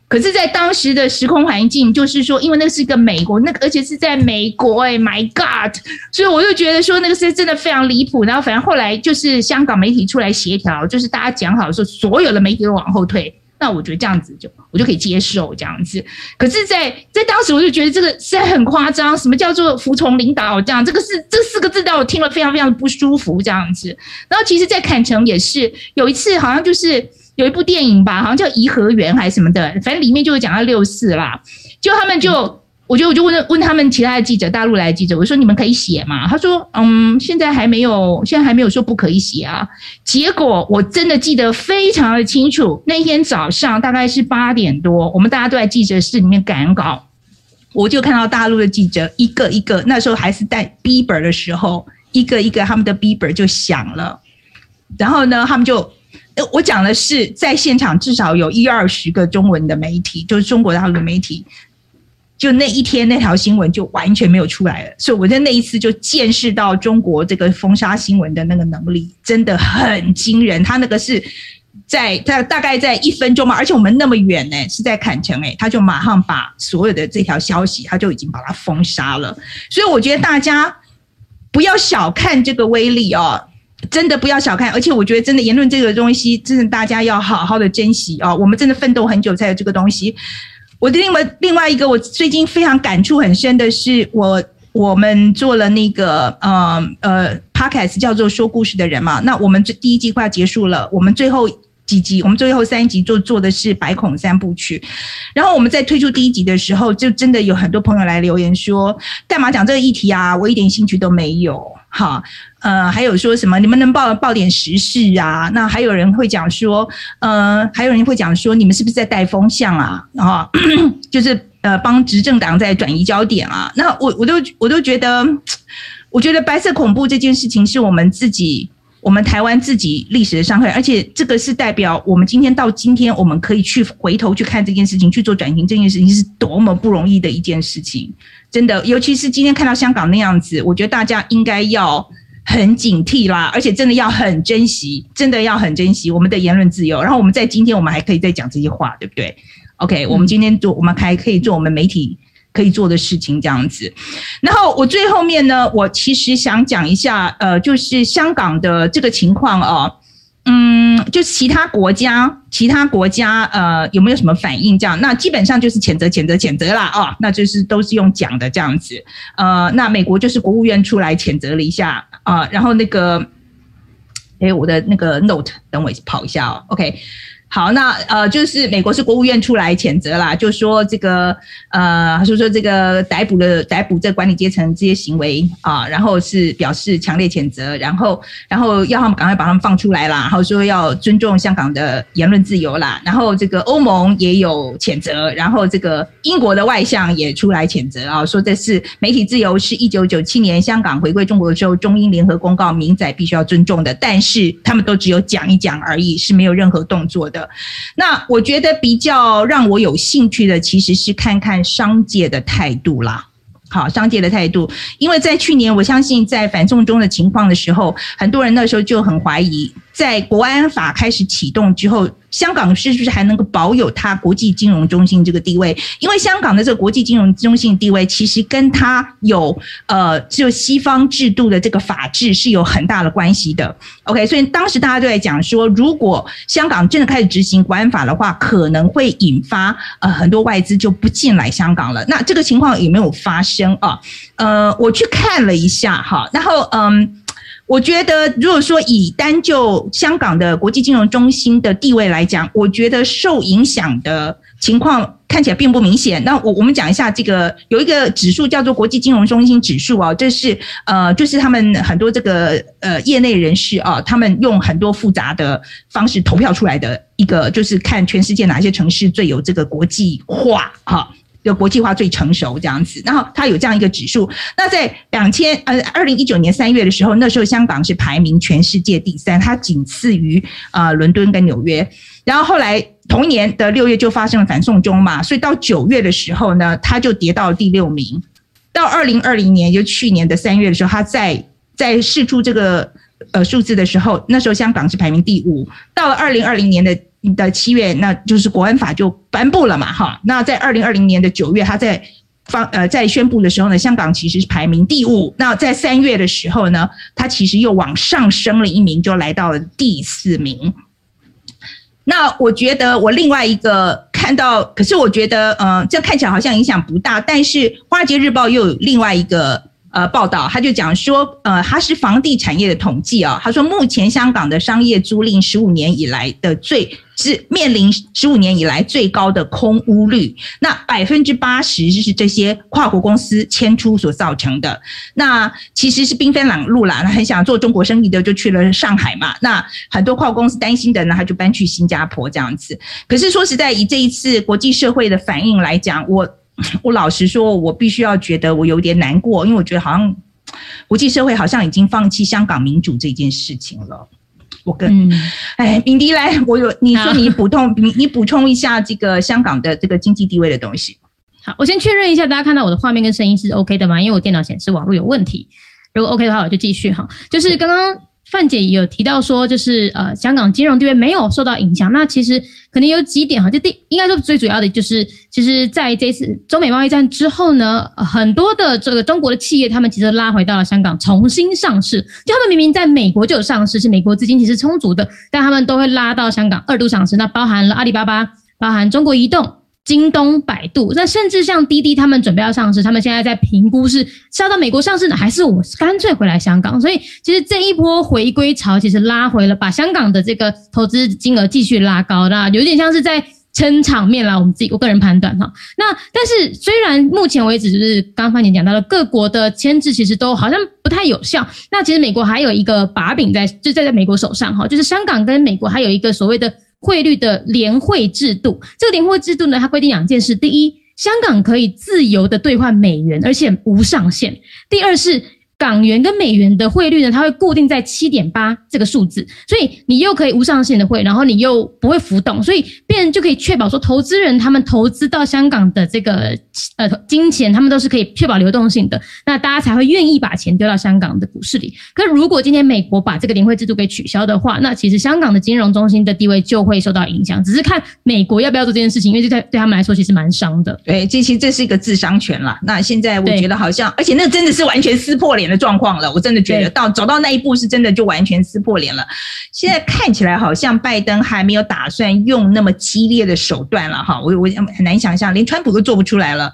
可是，在当时的时空环境，就是说，因为那是一个美国，那个而且是在美国，哎，My God！所以我就觉得说，那个是真的非常离谱。然后，反正后来就是香港媒体出来协调，就是大家讲好说，所有的媒体都往后退。那我觉得这样子就我就可以接受这样子。可是在，在在当时，我就觉得这个是很夸张。什么叫做服从领导？这样，这个是这四个字让我听了非常非常的不舒服。这样子。然后，其实，在坎城也是有一次，好像就是。有一部电影吧，好像叫《颐和园》还是什么的，反正里面就是讲到六四啦。就他们就，我就我就问问他们其他的记者，大陆来的记者，我说你们可以写吗？他说，嗯，现在还没有，现在还没有说不可以写啊。结果我真的记得非常的清楚，那天早上大概是八点多，我们大家都在记者室里面赶稿，我就看到大陆的记者一个一个，那时候还是带 Bieber 的时候，一个一个他们的 Bieber 就响了，然后呢，他们就。呃我讲的是，在现场至少有一二十个中文的媒体，就是中国大陆的媒体，就那一天那条新闻就完全没有出来了。所以我在那一次就见识到中国这个封杀新闻的那个能力真的很惊人。他那个是在在大概在一分钟嘛，而且我们那么远呢，是在坎城诶，他就马上把所有的这条消息，他就已经把它封杀了。所以我觉得大家不要小看这个威力哦。真的不要小看，而且我觉得真的言论这个东西，真的大家要好好的珍惜哦。我们真的奋斗很久才有这个东西。我的另外另外一个，我最近非常感触很深的是，我我们做了那个呃呃 podcast 叫做说故事的人嘛。那我们这第一季快要结束了，我们最后几集，我们最后三集做做的是百孔三部曲。然后我们在推出第一集的时候，就真的有很多朋友来留言说，干嘛讲这个议题啊？我一点兴趣都没有。好。呃，还有说什么？你们能报报点时事啊？那还有人会讲说，呃，还有人会讲说，你们是不是在带风向啊？然后 就是呃，帮执政党在转移焦点啊？那我我都我都觉得，我觉得白色恐怖这件事情是我们自己，我们台湾自己历史的伤害，而且这个是代表我们今天到今天，我们可以去回头去看这件事情，去做转型这件事情是多么不容易的一件事情，真的，尤其是今天看到香港那样子，我觉得大家应该要。很警惕啦，而且真的要很珍惜，真的要很珍惜我们的言论自由。然后我们在今天，我们还可以再讲这些话，对不对？OK，我们今天做，我们还可以做我们媒体可以做的事情，这样子。然后我最后面呢，我其实想讲一下，呃，就是香港的这个情况哦。嗯，就其他国家，其他国家，呃，有没有什么反应？这样，那基本上就是谴责、谴责、谴责啦，哦，那就是都是用讲的这样子。呃，那美国就是国务院出来谴责了一下啊，呃，然后那个，诶，我的那个 note，等我跑一下哦，OK。好，那呃，就是美国是国务院出来谴责啦，就说这个呃，说说这个逮捕的逮捕这管理阶层这些行为啊，然后是表示强烈谴责，然后然后要他们赶快把他们放出来啦，然后说要尊重香港的言论自由啦，然后这个欧盟也有谴责，然后这个英国的外相也出来谴责啊，说这是媒体自由是一九九七年香港回归中国的时候中英联合公告明载必须要尊重的，但是他们都只有讲一讲而已，是没有任何动作的。那我觉得比较让我有兴趣的，其实是看看商界的态度啦。好，商界的态度，因为在去年，我相信在反送中的情况的时候，很多人那时候就很怀疑，在国安法开始启动之后。香港是不是还能够保有它国际金融中心这个地位？因为香港的这个国际金融中心地位，其实跟它有呃，就西方制度的这个法治是有很大的关系的。OK，所以当时大家都在讲说，如果香港真的开始执行国安法的话，可能会引发呃很多外资就不进来香港了。那这个情况有没有发生啊？呃，我去看了一下哈，然后嗯。我觉得，如果说以单就香港的国际金融中心的地位来讲，我觉得受影响的情况看起来并不明显。那我我们讲一下这个有一个指数叫做国际金融中心指数啊，这是呃，就是他们很多这个呃业内人士啊，他们用很多复杂的方式投票出来的一个，就是看全世界哪些城市最有这个国际化哈。就国际化最成熟这样子，然后它有这样一个指数。那在两千呃二零一九年三月的时候，那时候香港是排名全世界第三，它仅次于呃伦敦跟纽约。然后后来同年的六月就发生了反送中嘛，所以到九月的时候呢，它就跌到了第六名。到二零二零年，就去年的三月的时候，它在在释出这个呃数字的时候，那时候香港是排名第五。到了二零二零年的。的七月，那就是国安法就颁布了嘛，哈。那在二零二零年的九月，他在方呃在宣布的时候呢，香港其实是排名第五。那在三月的时候呢，他其实又往上升了一名，就来到了第四名。那我觉得我另外一个看到，可是我觉得呃，这看起来好像影响不大，但是《华尔街日报》又有另外一个。呃，报道他就讲说，呃，他是房地产业的统计啊、他说，目前香港的商业租赁十五年以来的最是面临十五年以来最高的空屋率，那百分之八十就是这些跨国公司迁出所造成的。那其实是兵分两路啦，那很想做中国生意的就去了上海嘛。那很多跨国公司担心的呢，他就搬去新加坡这样子。可是说实在，以这一次国际社会的反应来讲，我。我老实说，我必须要觉得我有点难过，因为我觉得好像国际社会好像已经放弃香港民主这件事情了。我跟，嗯、哎，敏迪来，我有你说你补充，你你补充一下这个香港的这个经济地位的东西。好，我先确认一下，大家看到我的画面跟声音是 OK 的吗？因为我电脑显示网络有问题。如果 OK 的话，我就继续哈。就是刚刚。范姐有提到说，就是呃，香港金融地位没有受到影响。那其实可能有几点哈，就第应该说最主要的就是，其实在这次中美贸易战之后呢，很多的这个中国的企业，他们其实拉回到了香港重新上市。就他们明明在美国就有上市，是美国资金其实充足的，但他们都会拉到香港二度上市。那包含了阿里巴巴，包含中国移动。京东、百度，那甚至像滴滴，他们准备要上市，他们现在在评估是是要到美国上市呢，还是我干脆回来香港？所以其实这一波回归潮，其实拉回了，把香港的这个投资金额继续拉高，那有点像是在撑场面啦。我们自己我个人判断哈。那但是虽然目前为止，就是刚刚范姐讲到了各国的牵制，其实都好像不太有效。那其实美国还有一个把柄在，就在在美国手上哈，就是香港跟美国还有一个所谓的。汇率的联汇制度，这个联汇制度呢，它规定两件事：第一，香港可以自由的兑换美元，而且无上限；第二是。港元跟美元的汇率呢，它会固定在七点八这个数字，所以你又可以无上限的汇，然后你又不会浮动，所以别人就可以确保说，投资人他们投资到香港的这个呃金钱，他们都是可以确保流动性的，那大家才会愿意把钱丢到香港的股市里。可是如果今天美国把这个联汇制度给取消的话，那其实香港的金融中心的地位就会受到影响。只是看美国要不要做这件事情，因为这对对他们来说其实蛮伤的。对，这其实这是一个智商权了。那现在我觉得好像，而且那真的是完全撕破脸的状况了，我真的觉得到走到那一步是真的就完全撕破脸了。现在看起来好像拜登还没有打算用那么激烈的手段了哈，我我很难想象，连川普都做不出来了。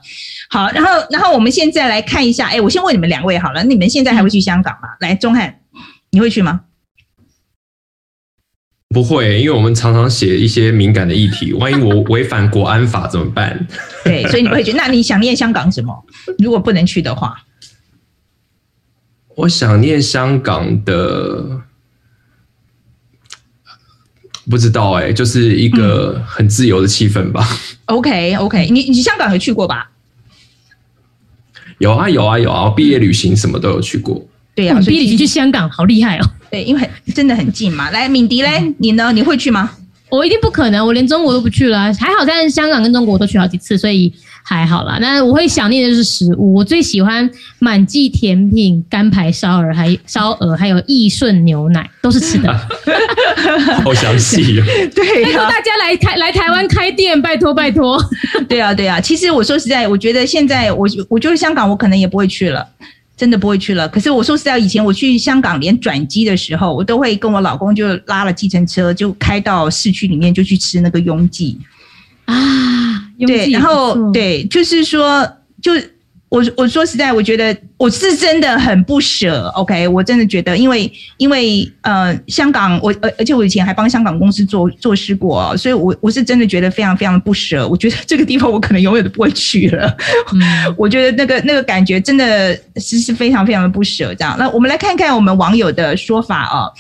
好，然后然后我们现在来看一下，哎，我先问你们两位好了，你们现在还会去香港吗？来，钟汉，你会去吗？不会，因为我们常常写一些敏感的议题，万一我违反国安法怎么办？对，所以你不会去。那你想念香港什么？如果不能去的话？我想念香港的，不知道哎、欸，就是一个很自由的气氛吧。嗯、OK OK，你你香港有去过吧？有啊有啊有啊，毕业旅行什么都有去过。对呀、啊，毕业旅行去香港好厉害哦。对，因为真的很近嘛。来，敏迪嘞，你呢？你会去吗？我一定不可能，我连中国都不去了。还好在香港跟中国我都去好几次，所以。还好啦，那我会想念的就是食物。我最喜欢满记甜品、干排烧鹅，还烧鹅，还有益顺牛奶，都是吃的。好详细哦。对、啊，拜托大家来台来台湾开店，拜托拜托。对啊，对啊。其实我说实在，我觉得现在我我觉得香港我可能也不会去了，真的不会去了。可是我说实在，以前我去香港连转机的时候，我都会跟我老公就拉了计程车，就开到市区里面就去吃那个拥挤。啊，对，然后对，就是说，就我我说实在，我觉得我是真的很不舍。OK，我真的觉得，因为因为呃，香港我而而且我以前还帮香港公司做做事过，所以我我是真的觉得非常非常的不舍。我觉得这个地方我可能永远都不会去了。嗯，我觉得那个那个感觉真的是是非常非常的不舍。这样，那我们来看看我们网友的说法啊。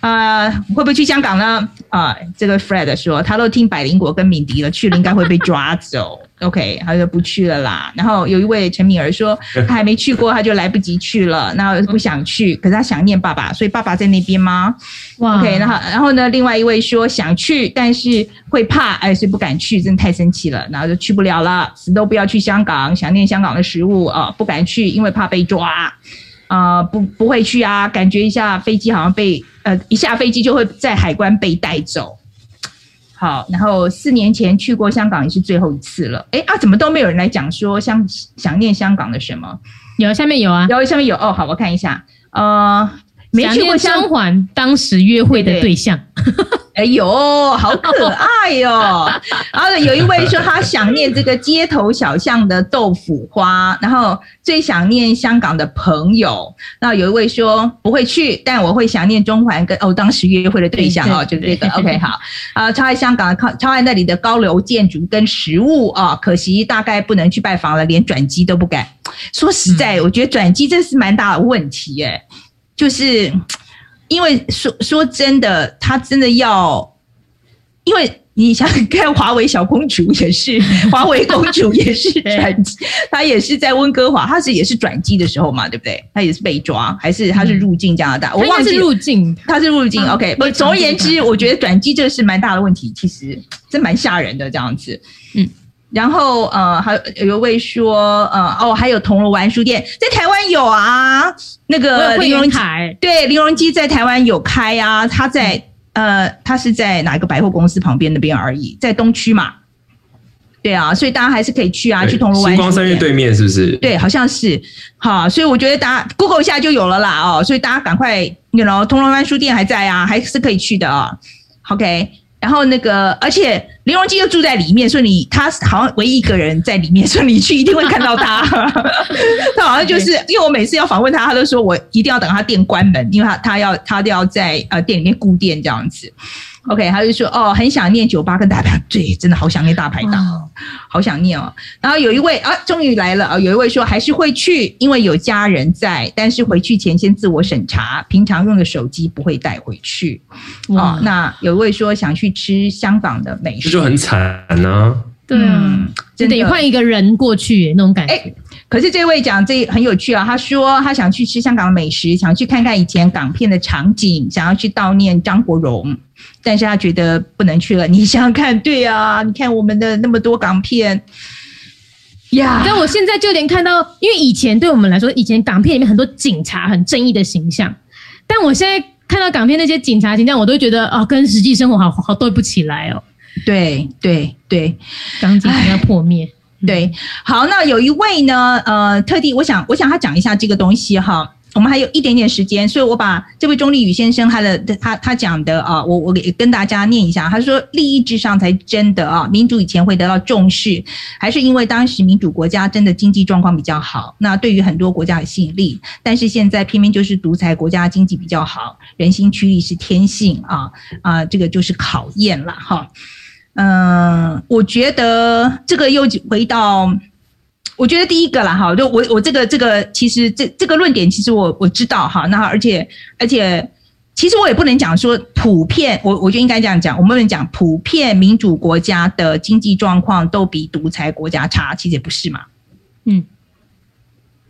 啊、呃，会不会去香港呢？啊、呃，这个 Fred 说他都听百灵果跟敏迪了，去了应该会被抓走。OK，他就不去了啦。然后有一位陈敏儿说 他还没去过，他就来不及去了，然后不想去，可是他想念爸爸，所以爸爸在那边吗？哇，OK，然后然后呢，另外一位说想去，但是会怕，哎，所以不敢去，真的太生气了，然后就去不了了，死都不要去香港，想念香港的食物啊、呃，不敢去，因为怕被抓。啊、呃，不不会去啊，感觉一下飞机好像被呃一下飞机就会在海关被带走。好，然后四年前去过香港也是最后一次了。哎啊，怎么都没有人来讲说想想念香港的什么？有，下面有啊，有下面有哦。好，我看一下，呃，没去过香港，当时约会的对象。对 对哎呦，好可爱哟、哦！然后有一位说他想念这个街头小巷的豆腐花，然后最想念香港的朋友。那有一位说不会去，但我会想念中环跟哦当时约会的对象哦，就这个 OK 好 啊，超爱香港，超爱那里的高楼建筑跟食物啊，可惜大概不能去拜访了，连转机都不敢。说实在，我觉得转机真是蛮大的问题耶，就是。因为说说真的，他真的要，因为你想看华为小公主也是，华为公主也是 转机，她也是在温哥华，她是也是转机的时候嘛，对不对？她也是被抓，还是她是入境加拿大？我忘记入境，她是入境。OK，不，总而言之，我觉得转机这个是蛮大的问题，其实真蛮吓人的这样子。嗯。然后呃，还有有一位说呃哦，还有铜锣湾书店在台湾有啊，那个林荣基对林荣基在台湾有开啊，他在呃他是在哪个百货公司旁边那边而已，在东区嘛，对啊，所以大家还是可以去啊，去铜锣湾。星光三月对面是不是？对，好像是好，所以我觉得大家 Google 一下就有了啦哦，所以大家赶快，you know，铜锣湾书店还在啊，还是可以去的啊，OK。然后那个，而且林荣基又住在里面，所以你他好像唯一一个人在里面，所以你去一定会看到他。他好像就是因为我每次要访问他，他都说我一定要等他店关门，因为他他要他都要在呃店里面顾店这样子。OK，他就说哦，很想念酒吧跟大排档，对，真的好想念大排档，哦、好想念哦。然后有一位啊，终于来了啊，有一位说还是会去，因为有家人在，但是回去前先自我审查，平常用的手机不会带回去。哦，那有一位说想去吃香港的美食，这就很惨呢、啊。对啊，就得换一个人过去那种感觉。欸可是这位讲这很有趣啊，他说他想去吃香港的美食，想去看看以前港片的场景，想要去悼念张国荣，但是他觉得不能去了。你想想看，对啊，你看我们的那么多港片呀。但我现在就连看到，因为以前对我们来说，以前港片里面很多警察很正义的形象，但我现在看到港片那些警察形象，我都觉得哦，跟实际生活好好对不起来哦。对对对，港警要破灭。对，好，那有一位呢，呃，特地我想，我想他讲一下这个东西哈。我们还有一点点时间，所以我把这位钟丽宇先生他的他他讲的啊，我我给跟大家念一下。他说，利益至上才真的啊，民主以前会得到重视，还是因为当时民主国家真的经济状况比较好，那对于很多国家有吸引力。但是现在偏偏就是独裁国家经济比较好，人心趋利是天性啊啊，这个就是考验了哈。嗯，我觉得这个又回到，我觉得第一个啦，哈，就我我这个这个其实这这个论点其实我我知道哈，那而且而且其实我也不能讲说普遍，我我觉得应该这样讲，我们不能讲普遍民主国家的经济状况都比独裁国家差，其实也不是嘛，嗯。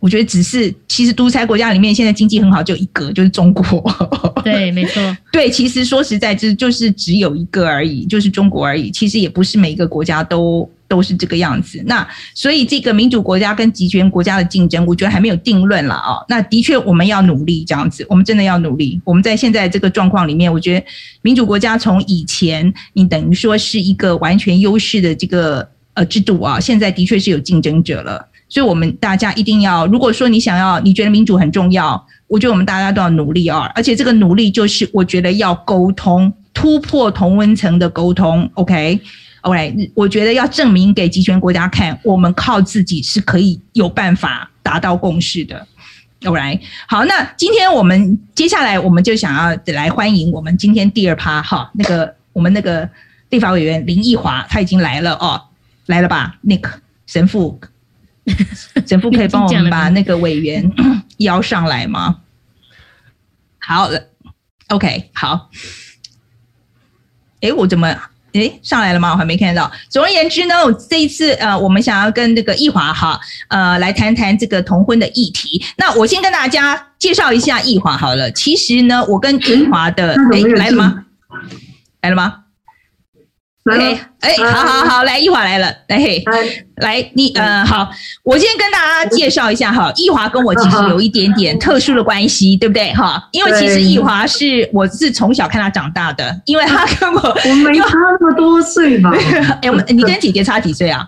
我觉得只是，其实独裁国家里面现在经济很好，就一个就是中国。对，没错。对，其实说实在，就就是只有一个而已，就是中国而已。其实也不是每一个国家都都是这个样子。那所以这个民主国家跟集权国家的竞争，我觉得还没有定论了啊。那的确我们要努力这样子，我们真的要努力。我们在现在这个状况里面，我觉得民主国家从以前你等于说是一个完全优势的这个呃制度啊，现在的确是有竞争者了。所以，我们大家一定要，如果说你想要，你觉得民主很重要，我觉得我们大家都要努力啊！而且这个努力就是，我觉得要沟通，突破同温层的沟通，OK？OK，我觉得要证明给集权国家看，我们靠自己是可以有办法达到共识的。OK，好，那今天我们接下来我们就想要来欢迎我们今天第二趴哈，那个我们那个立法委员林奕华他已经来了哦，来了吧，Nick 神父，神父可以帮我们把那个委员 邀上来吗？好了，OK，好，哎，我怎么？诶，上来了吗？我还没看到。总而言之呢，这一次呃，我们想要跟这个易华哈，呃，来谈谈这个同婚的议题。那我先跟大家介绍一下易华好了。其实呢，我跟奕华的，诶，来了吗？来了吗？OK，哎，好好好，来，易华来了，来嘿，来。你呃，好，我先跟大家介绍一下哈，易华跟我其实有一点点特殊的关系，对不对哈？因为其实易华是我是从小看他长大的，因为他跟我我没差那么多岁吧？哎，我们你跟姐姐差几岁啊？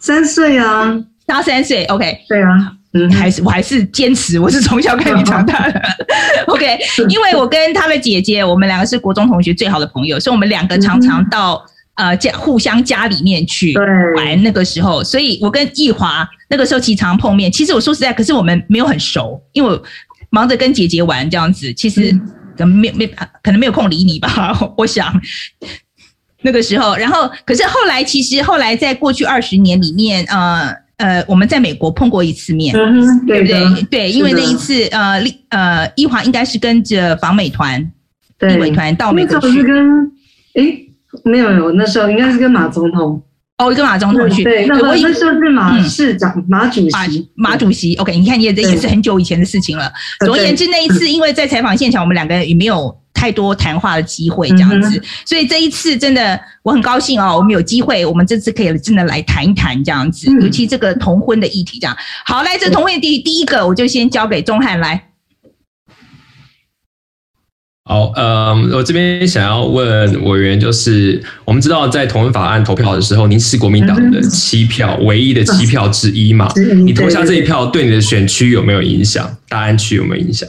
三岁啊，差三岁，OK，对啊，嗯，还是我还是坚持我是从小看你长大的，OK，因为我跟他的姐姐，我们两个是国中同学，最好的朋友，所以我们两个常常到。呃，家互相家里面去玩那个时候，所以我跟奕华那个时候经常碰面。其实我说实在，可是我们没有很熟，因为我忙着跟姐姐玩这样子，其实可能没没可能没有空理你吧。我想那个时候，然后可是后来，其实后来在过去二十年里面，呃呃，我们在美国碰过一次面，嗯、对不对？对，因为那一次，呃，呃，奕华应该是跟着访美团、立美团到美国去，跟诶。没有没有，那时候应该是跟马总统哦，跟马总统去。对，那我那时候是马市长、嗯、马主席马，马主席。OK，你看你也这也是很久以前的事情了。总而言之，那一次因为在采访现场，我们两个人也没有太多谈话的机会，这样子。所以这一次真的我很高兴哦，我们有机会，我们这次可以真的来谈一谈这样子，尤其这个同婚的议题这样。好，来这同婚的第第一个，我就先交给钟汉来。好，呃，我这边想要问委员，就是我们知道在同婚法案投票的时候，您是国民党的七票，唯一的七票之一嘛？你投下这一票，对你的选区有没有影响？大安区有没有影响？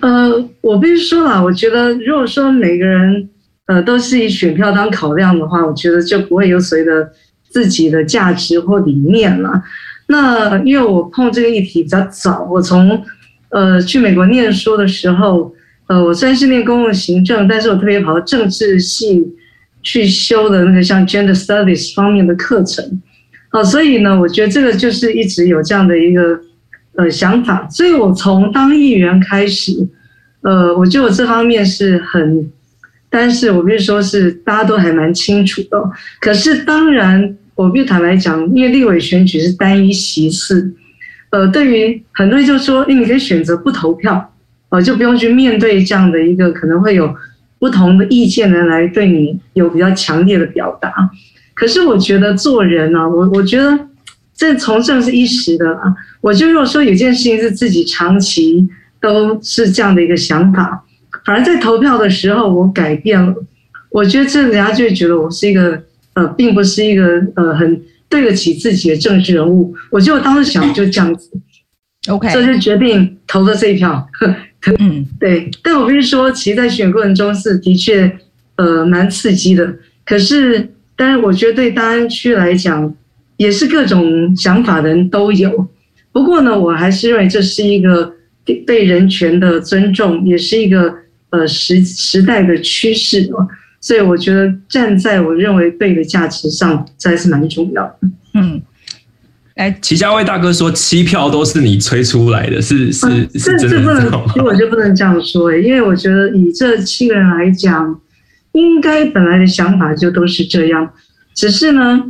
呃，我必须说啦，我觉得如果说每个人呃都是以选票当考量的话，我觉得就不会有所谓的自己的价值或理念了。那因为我碰这个议题比较早，我从呃去美国念书的时候。呃，我虽然是念公共行政，但是我特别跑到政治系去修的那个像 gender studies 方面的课程，哦、呃，所以呢，我觉得这个就是一直有这样的一个呃想法，所以我从当议员开始，呃，我觉得我这方面是很，但是我必须说是大家都还蛮清楚的。可是当然，我必须坦白讲，因为立委选举是单一席次，呃，对于很多人就说，哎，你可以选择不投票。呃，就不用去面对这样的一个可能会有不同的意见的人来对你有比较强烈的表达。可是我觉得做人呢、啊，我我觉得这从政是一时的啊。我就如果说有件事情是自己长期都是这样的一个想法，反而在投票的时候我改变了，我觉得这人家就会觉得我是一个呃，并不是一个呃很对得起自己的政治人物。我就当时想就这样子，OK，这就决定投了这一票。嗯，对，但我必须说，其实，在选过程中是的确，呃，蛮刺激的。可是，当然，我觉得对大安区来讲，也是各种想法的人都有。不过呢，我还是认为这是一个对人权的尊重，也是一个呃时时代的趋势。所以，我觉得站在我认为对的价值上，这还是蛮重要的。嗯。哎，齐家威大哥说七票都是你吹出来的，是是是真的吗？这不能，我就不能这样说诶，因为我觉得以这七个人来讲，应该本来的想法就都是这样，只是呢，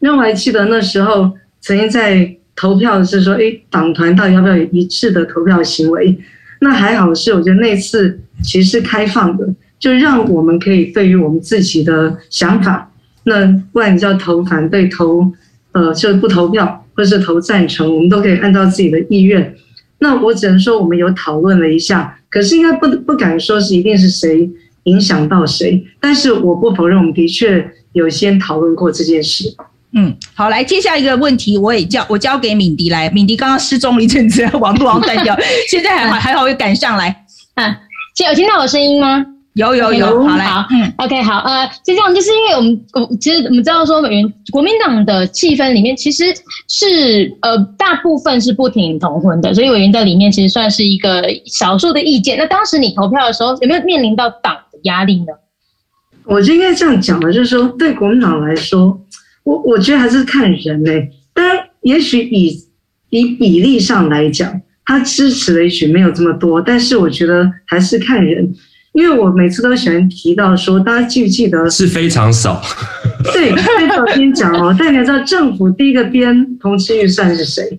因为我还记得那时候曾经在投票的是说，哎，党团到底要不要有一致的投票行为？那还好是，我觉得那次其实是开放的，就让我们可以对于我们自己的想法，那不然你知道投反对投。呃，就不投票或是投赞成，我们都可以按照自己的意愿。那我只能说，我们有讨论了一下，可是应该不不敢说是一定是谁影响到谁。但是我不否认，我们的确有先讨论过这件事。嗯，好，来接下一个问题，我也交我交给敏迪来。敏迪刚刚失踪了一阵子，网络网断掉，现在还还还好又赶上来。啊，有听到我声音吗？有有有，好来，好，嗯，OK，好，呃，就这样，就是因为我们，我其实我们知道说，原国民党的气氛里面其实是呃大部分是不挺同婚的，所以委员在里面其实算是一个少数的意见。那当时你投票的时候，有没有面临到党的压力呢？我就应该这样讲的，就是说对国民党来说，我我觉得还是看人嘞、欸。当然，也许以以比例上来讲，他支持的也许没有这么多，但是我觉得还是看人。因为我每次都喜欢提到说，大家记不记得是非常少。对，非常先讲哦。但你要知道，政府第一个编同志预算是谁？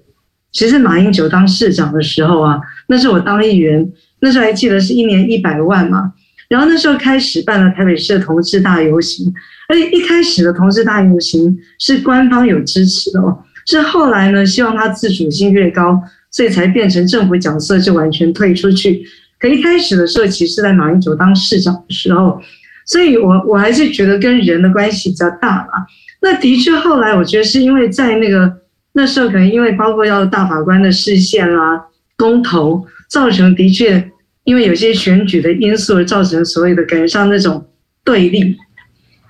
其实马英九当市长的时候啊，那时候我当议员，那时候还记得是一年一百万嘛。然后那时候开始办了台北市的同志大游行，而且一开始的同志大游行是官方有支持的哦，是后来呢，希望他自主性越高，所以才变成政府角色就完全退出去。可一开始的时候，其实在马英九当市长的时候，所以我我还是觉得跟人的关系比较大吧。那的确，后来我觉得是因为在那个那时候，可能因为包括要大法官的释宪啦、公投，造成的确因为有些选举的因素而造成所谓的感觉上那种对立。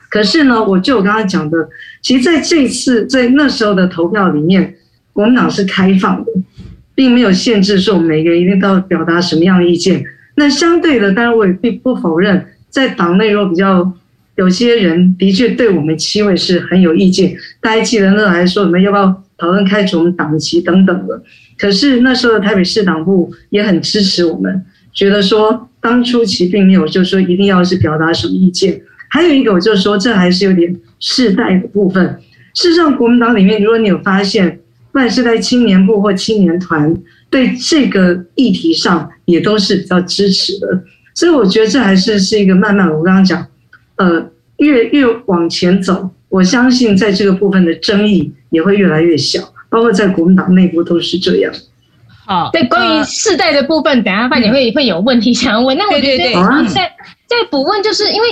可是呢，我就我刚刚讲的，其实在这次在那时候的投票里面，国民党是开放的。并没有限制说我们每个人一定都要表达什么样的意见。那相对的，当然我也并不否认，在党内如果比较有些人的确对我们七位是很有意见。大家记得那还说我们要不要讨论开除我们党籍等等的。可是那时候的台北市党部也很支持我们，觉得说当初其并没有就是说一定要是表达什么意见。还有一个，我就说这还是有点世代的部分。事实上，国民党里面，如果你有发现。不管是在青年部或青年团，对这个议题上也都是比较支持的，所以我觉得这还是是一个慢慢，我刚刚讲，呃，越越往前走，我相信在这个部分的争议也会越来越小，包括在国民党内部都是这样。好，对，关于世代的部分，等下范姐会会有问题想要问，那我觉得在再补问，就是因为。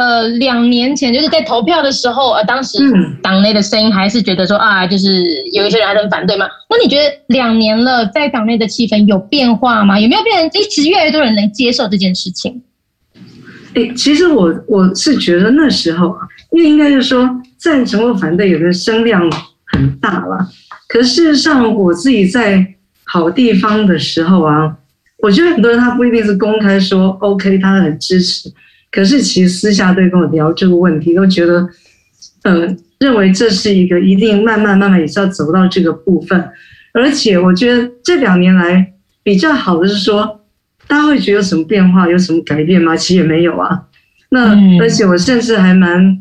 呃，两年前就是在投票的时候，呃，当时党内的声音还是觉得说啊，就是有一些人还是很反对嘛。那你觉得两年了，在党内的气氛有变化吗？有没有变成？一直越来越多人能接受这件事情。诶，其实我我是觉得那时候啊，因为应该是说赞成或反对有的声量很大了。可事实上，我自己在好地方的时候啊，我觉得很多人他不一定是公开说 OK，他很支持。可是，其实私下对跟我聊这个问题，都觉得，呃，认为这是一个一定慢慢慢慢也是要走到这个部分。而且，我觉得这两年来比较好的是说，大家会觉得有什么变化，有什么改变吗？其实也没有啊。那而且我甚至还蛮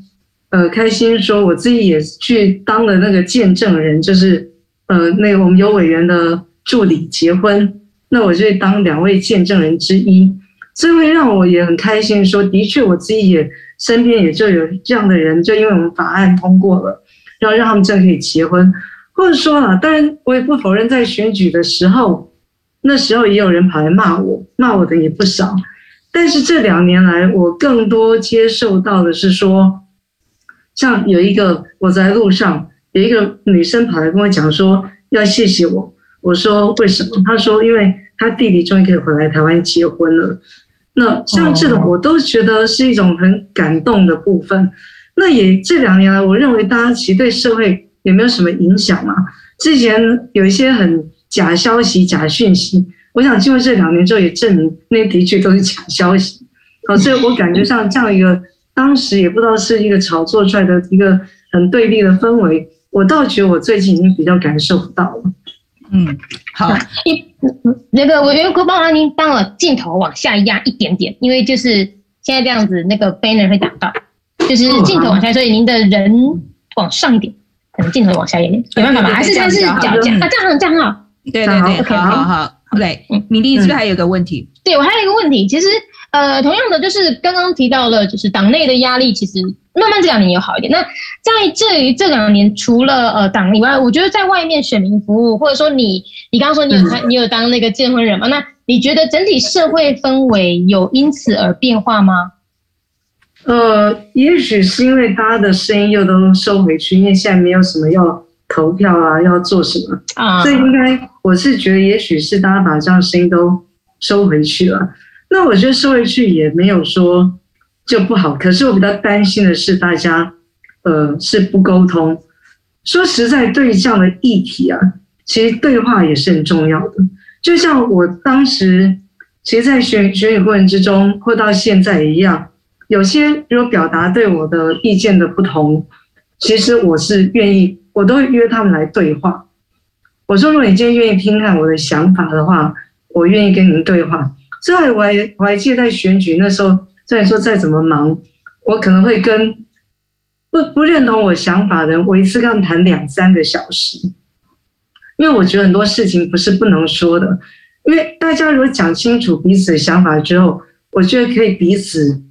呃开心，说我自己也去当了那个见证人，就是呃那个我们有委员的助理结婚，那我就当两位见证人之一。所以会让我也很开心，说的确，我自己也身边也就有这样的人，就因为我们法案通过了，然后让他们真的可以结婚，或者说啊，当然我也不否认，在选举的时候，那时候也有人跑来骂我，骂我的也不少。但是这两年来，我更多接受到的是说，像有一个我在路上有一个女生跑来跟我讲说要谢谢我，我说为什么？她说因为她弟弟终于可以回来台湾结婚了。那像这种，我都觉得是一种很感动的部分。那也这两年来，我认为大家其实对社会也没有什么影响嘛？之前有一些很假消息、假讯息，我想经过这两年之后，也证明那的确都是假消息。好，所以我感觉像这样一个，当时也不知道是一个炒作出来的一个很对立的氛围，我倒觉得我最近已经比较感受不到了。嗯，好，一那个我员，可帮忙您帮我镜头往下压一点点，因为就是现在这样子，那个 banner 会挡到，就是镜头往下，所以您的人往上一点，可能镜头往下一点，有办法吗？还是还是脚架啊？这样好，这样好，对对对，好好好，OK，米粒是不是还有个问题？对，我还有一个问题，其实呃，同样的就是刚刚提到了，就是党内的压力，其实。慢慢这两年有好一点。那在这这两年，除了呃党以外，我觉得在外面选民服务，或者说你你刚刚说你有你有当那个见婚人嘛？那你觉得整体社会氛围有因此而变化吗？呃，也许是因为大家的声音又都收回去，因为现在没有什么要投票啊，要做什么啊，所以应该我是觉得，也许是大家把这样声音都收回去了。那我觉得说回去也没有说就不好，可是我比较担心的是大家呃是不沟通。说实在，对于这样的议题啊，其实对话也是很重要的。就像我当时，其实，在选选举过程之中，或到现在一样，有些如果表达对我的意见的不同，其实我是愿意，我都会约他们来对话。我说，如果你今天愿意听看我的想法的话，我愿意跟您对话。所以我还我还记得在选举那时候，虽然说再怎么忙，我可能会跟不不认同我想法的人，我一次跟他们谈两三个小时，因为我觉得很多事情不是不能说的。因为大家如果讲清楚彼此的想法之后，我觉得可以彼此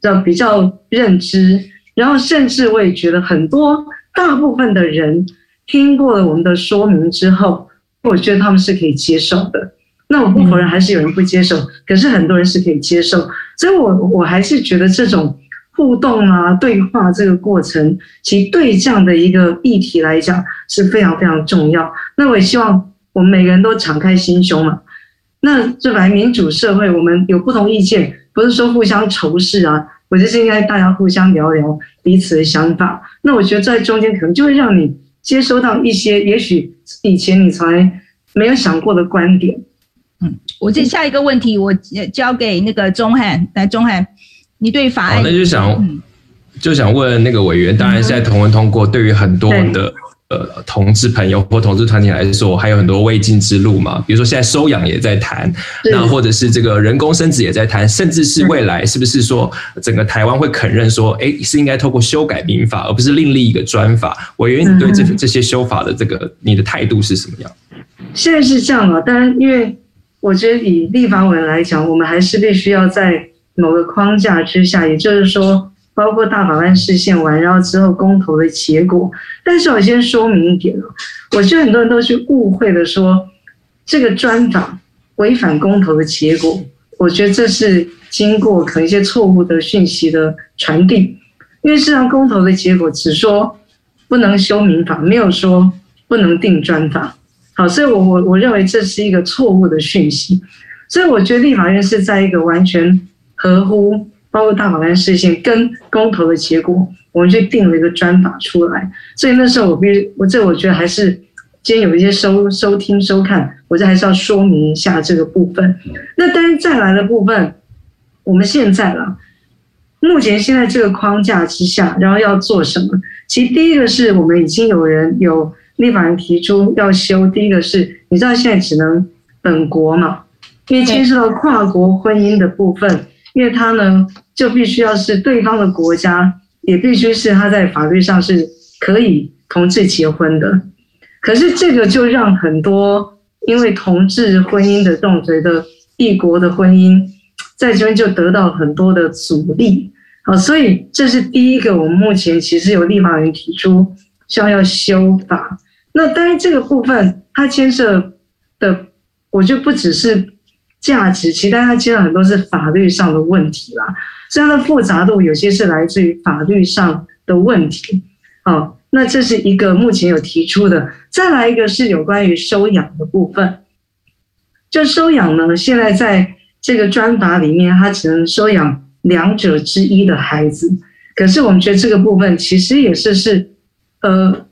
的比较认知，然后甚至我也觉得很多大部分的人听过了我们的说明之后，我觉得他们是可以接受的。那我不否认还是有人不接受，可是很多人是可以接受，所以我我还是觉得这种互动啊、对话这个过程，其实对这样的一个议题来讲是非常非常重要。那我也希望。我们每个人都敞开心胸嘛，那这来民主社会，我们有不同意见，不是说互相仇视啊，我觉得是应该大家互相聊聊彼此的想法。那我觉得在中间可能就会让你接收到一些，也许以前你从来没有想过的观点。嗯，我这下一个问题，我交给那个钟汉来，钟汉，你对法案，那就想、嗯、就想问那个委员，当然现在同文通过，对于很多的。呃，同志朋友或同志团体来说，还有很多未尽之路嘛。比如说，现在收养也在谈，那或者是这个人工生殖也在谈，甚至是未来是不是说整个台湾会肯认说，哎，是应该透过修改民法，而不是另立一个专法？委员，你对这这些修法的这个你的态度是什么样？现在是这样啊，当然，因为我觉得以立法委来讲，我们还是必须要在某个框架之下，也就是说。包括大法官释宪完，然后之后公投的结果。但是我先说明一点，我觉得很多人都去误会了，说这个专法违反公投的结果。我觉得这是经过可能一些错误的讯息的传递，因为事实上公投的结果只说不能修民法，没有说不能定专法。好，所以我我我认为这是一个错误的讯息。所以我觉得立法院是在一个完全合乎。包括大法官释宪跟公投的结果，我们就定了一个专法出来。所以那时候我必须，我这我觉得还是今天有一些收收听收看，我这还是要说明一下这个部分。那当然再来的部分，我们现在了，目前现在这个框架之下，然后要做什么？其实第一个是我们已经有人有立法人提出要修，第一个是你知道现在只能本国嘛，因为牵涉到跨国婚姻的部分。因为他呢，就必须要是对方的国家，也必须是他在法律上是可以同志结婚的。可是这个就让很多因为同志婚姻的这种觉得异国的婚姻，在这边就得到很多的阻力。好，所以这是第一个，我们目前其实有立法人提出需要要修法。那当然这个部分它牵涉的，我就不只是。价值，其他它其实很多是法律上的问题啦，所以它的复杂度有些是来自于法律上的问题。好，那这是一个目前有提出的。再来一个是有关于收养的部分，就收养呢，现在在这个专法里面，它只能收养两者之一的孩子。可是我们觉得这个部分其实也是是，呃，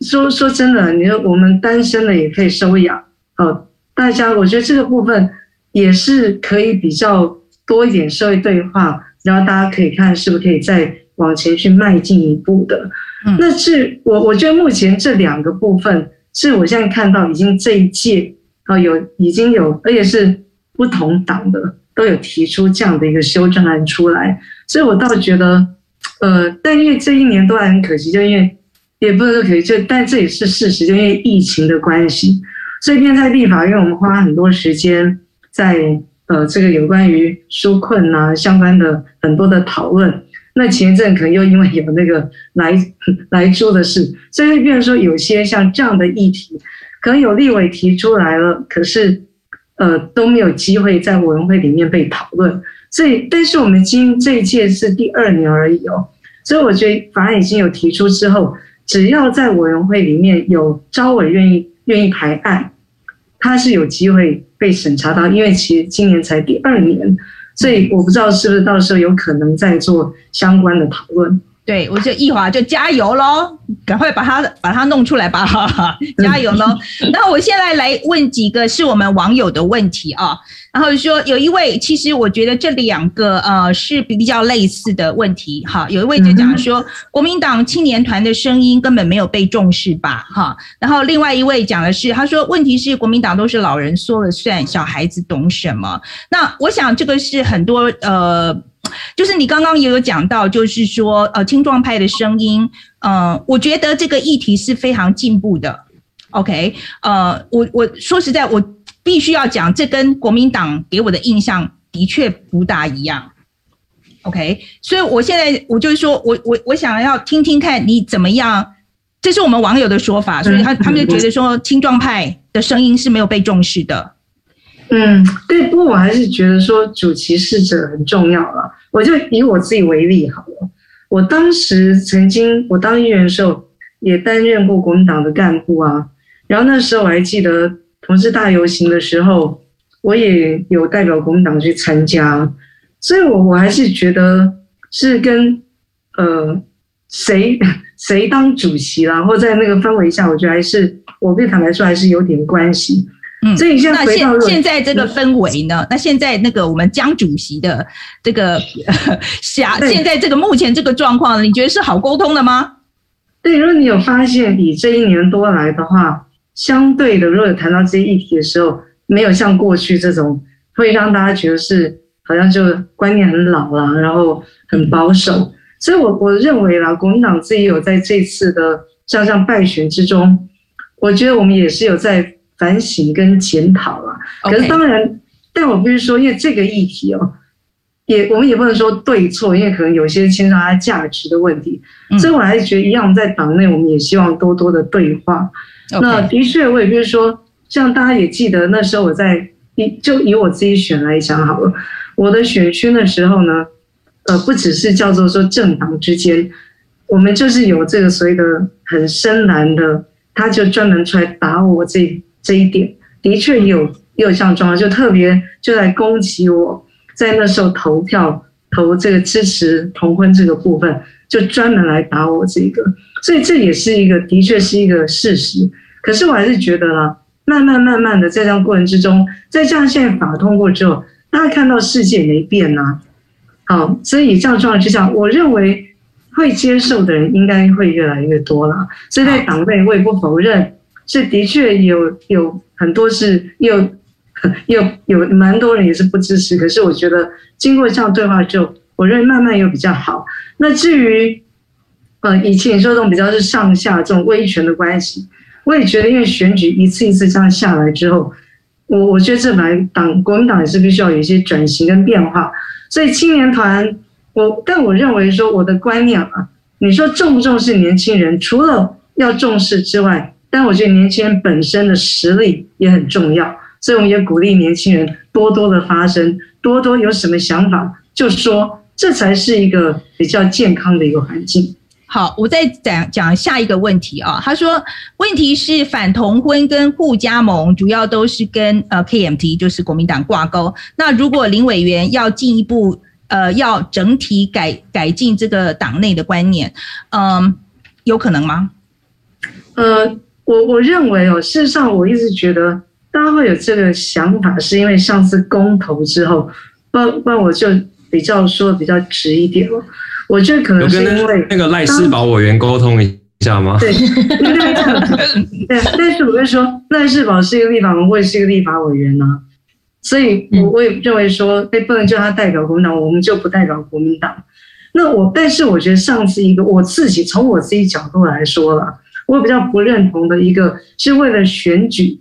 说说真的，你说我们单身的也可以收养。哦，大家我觉得这个部分。也是可以比较多一点社会对话，然后大家可以看是不是可以再往前去迈进一步的。那是我我觉得目前这两个部分是我现在看到已经这一届啊有已经有，而且是不同党的都有提出这样的一个修正案出来，所以我倒觉得，呃，但因为这一年都还很可惜，就因为也不是说可以，就但这也是事实，就因为疫情的关系，所以现在立法院我们花很多时间。在呃，这个有关于纾困啊相关的很多的讨论，那前一阵可能又因为有那个来 来猪的事，所以变成说有些像这样的议题，可能有立委提出来了，可是呃都没有机会在委员会里面被讨论。所以，但是我们今这一届是第二年而已哦，所以我觉得法案已经有提出之后，只要在委员会里面有招委愿意愿意排案。他是有机会被审查到，因为其实今年才第二年，所以我不知道是不是到时候有可能再做相关的讨论。对，我就易华就加油喽，赶快把它把它弄出来吧，哈 哈，加油喽！那我现在来问几个是我们网友的问题啊，然后说有一位，其实我觉得这两个呃是比较类似的问题哈，有一位就讲说国民党青年团的声音根本没有被重视吧，哈，然后另外一位讲的是，他说问题是国民党都是老人说了算，小孩子懂什么？那我想这个是很多呃。就是你刚刚也有讲到，就是说，呃，青壮派的声音，呃，我觉得这个议题是非常进步的。OK，呃，我我说实在，我必须要讲，这跟国民党给我的印象的确不大一样。OK，所以我现在我就是说我我我想要听听看你怎么样，这是我们网友的说法，所以他他们就觉得说青壮派的声音是没有被重视的。嗯，对，不过我还是觉得说主其事者很重要了。我就以我自己为例好了，我当时曾经我当议员的时候也担任过国民党的干部啊，然后那时候我还记得同志大游行的时候，我也有代表国民党去参加，所以我我还是觉得是跟呃谁 谁当主席啦，或在那个氛围下，我觉得还是我对坦白说还是有点关系。嗯，所以现那现现在这个氛围呢？那现在那个我们江主席的这个 下，现在这个目前这个状况，你觉得是好沟通的吗？对，如果你有发现，你这一年多来的话，相对的，如果有谈到这些议题的时候，没有像过去这种会让大家觉得是好像就观念很老了，然后很保守。所以我我认为啦，国民党自己有在这次的像像败选之中，我觉得我们也是有在。反省跟检讨了，可是当然.但我必须说，因为这个议题哦，也我们也不能说对错，因为可能有些牵涉它价值的问题，嗯、所以我还是觉得一样，在党内我们也希望多多的对话。那的确，我也就是说，像大家也记得那时候我在以就以我自己选来讲好了，我的选区的时候呢，呃，不只是叫做说政党之间，我们就是有这个所谓的很深蓝的，他就专门出来打我这。这一点的确有也有这样状况，就特别就在攻击我，在那时候投票投这个支持同婚这个部分，就专门来打我这个，所以这也是一个的确是一个事实。可是我还是觉得啦，慢慢慢慢的在这样过程之中，在这样现在法通过之后，大家看到世界没变呐，好，所以这样状况之下，我认为会接受的人应该会越来越多了。所以在党内我也不否认。是的确有有很多是有有有蛮多人也是不支持，可是我觉得经过这样对话就，我认为慢慢又比较好。那至于呃以前你说这种比较是上下这种威权的关系，我也觉得因为选举一次一次这样下来之后，我我觉得这来党国民党也是必须要有一些转型跟变化。所以青年团，我但我认为说我的观念啊，你说重不重视年轻人，除了要重视之外。但我觉得年轻人本身的实力也很重要，所以我们也鼓励年轻人多多的发声，多多有什么想法就说，这才是一个比较健康的一个环境。好，我再讲讲下一个问题啊。他说，问题是反同婚跟互加盟主要都是跟呃 KMT 就是国民党挂钩。那如果林委员要进一步呃要整体改改进这个党内的观念，嗯、呃，有可能吗？呃。我我认为哦，事实上我一直觉得大家会有这个想法，是因为上次公投之后，不不然我就比较说比较直一点了。我觉得可能是因为那个赖世宝委员沟通一下吗？对。对，但是我跟你说，赖世宝是一个立法委员，我也是一个立法委员啊，所以我我也认为说，哎，不能叫他代表国民党，我们就不代表国民党。那我，但是我觉得上次一个我自己从我自己角度来说了。我比较不认同的一个，是为了选举，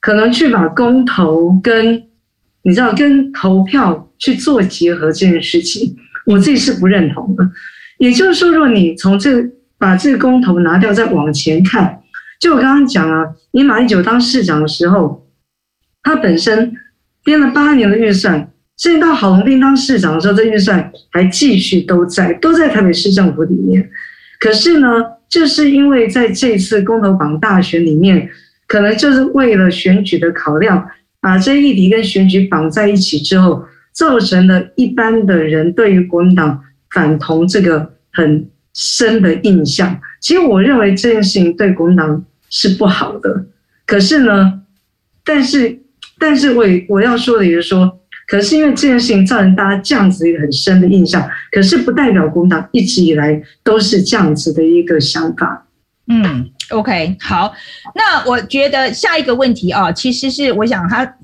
可能去把公投跟你知道跟投票去做结合这件事情，我自己是不认同的。也就是说，如果你从这把这个公投拿掉，再往前看，就我刚刚讲啊，你马英九当市长的时候，他本身编了八年的预算，甚至到郝龙斌当市长的时候，这预算还继续都在，都在台北市政府里面。可是呢？就是因为在这次公投榜大选里面，可能就是为了选举的考量，把这议题跟选举绑在一起之后，造成了一般的人对于国民党反同这个很深的印象。其实我认为这件事情对国民党是不好的。可是呢，但是，但是我我要说的也是说，可是因为这件事情造成大家这样子一个很深的印象，可是不代表国民党一直以来都是这样子的一个想法。嗯，OK，好，那我觉得下一个问题啊，其实是我想他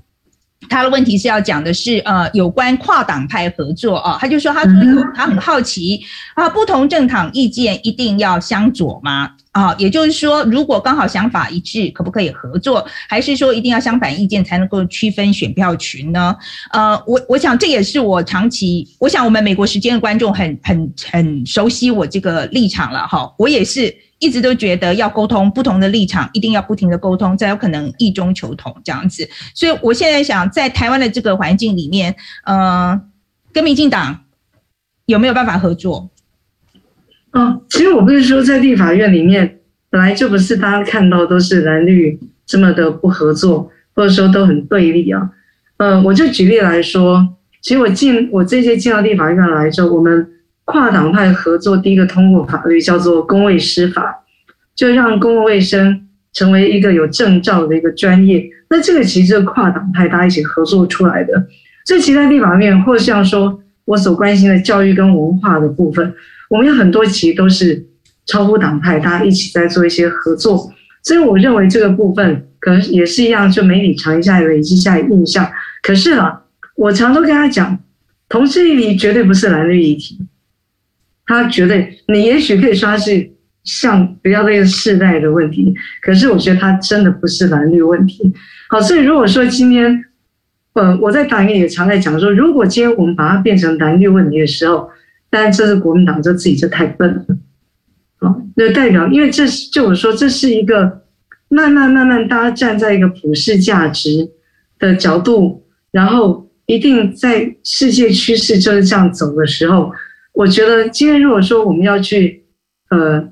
他的问题是要讲的是呃有关跨党派合作啊，他就说他说有他很好奇啊，不同政党意见一定要相左吗？啊，也就是说，如果刚好想法一致，可不可以合作？还是说一定要相反意见才能够区分选票群呢？呃，我我想这也是我长期，我想我们美国时间的观众很很很熟悉我这个立场了哈。我也是一直都觉得要沟通不同的立场，一定要不停的沟通，才有可能异中求同这样子。所以我现在想，在台湾的这个环境里面，呃，跟民进党有没有办法合作？哦，其实我不是说在立法院里面本来就不是大家看到都是蓝绿这么的不合作，或者说都很对立啊。呃，我就举例来说，其实我进我这些进到立法院来之后，我们跨党派合作第一个通过法律叫做公卫师法，就让公共卫生成为一个有证照的一个专业。那这个其实是跨党派大家一起合作出来的。这其他立法院或像说我所关心的教育跟文化的部分。我们有很多其实都是超乎党派，大家一起在做一些合作，所以我认为这个部分可能也是一样，就媒体尝一下累积下印象。可是啊，我常都跟他讲，同志议题绝对不是蓝绿议题，他绝对，你也许可以说他是像比较那个世代的问题，可是我觉得他真的不是蓝绿问题。好，所以如果说今天，呃，我在党里也常在讲说，如果今天我们把它变成蓝绿问题的时候，但这是国民党，就自己就太笨了，好，那代表，因为这是就我说，这是一个慢慢慢慢，大家站在一个普世价值的角度，然后一定在世界趋势就是这样走的时候，我觉得今天如果说我们要去，呃，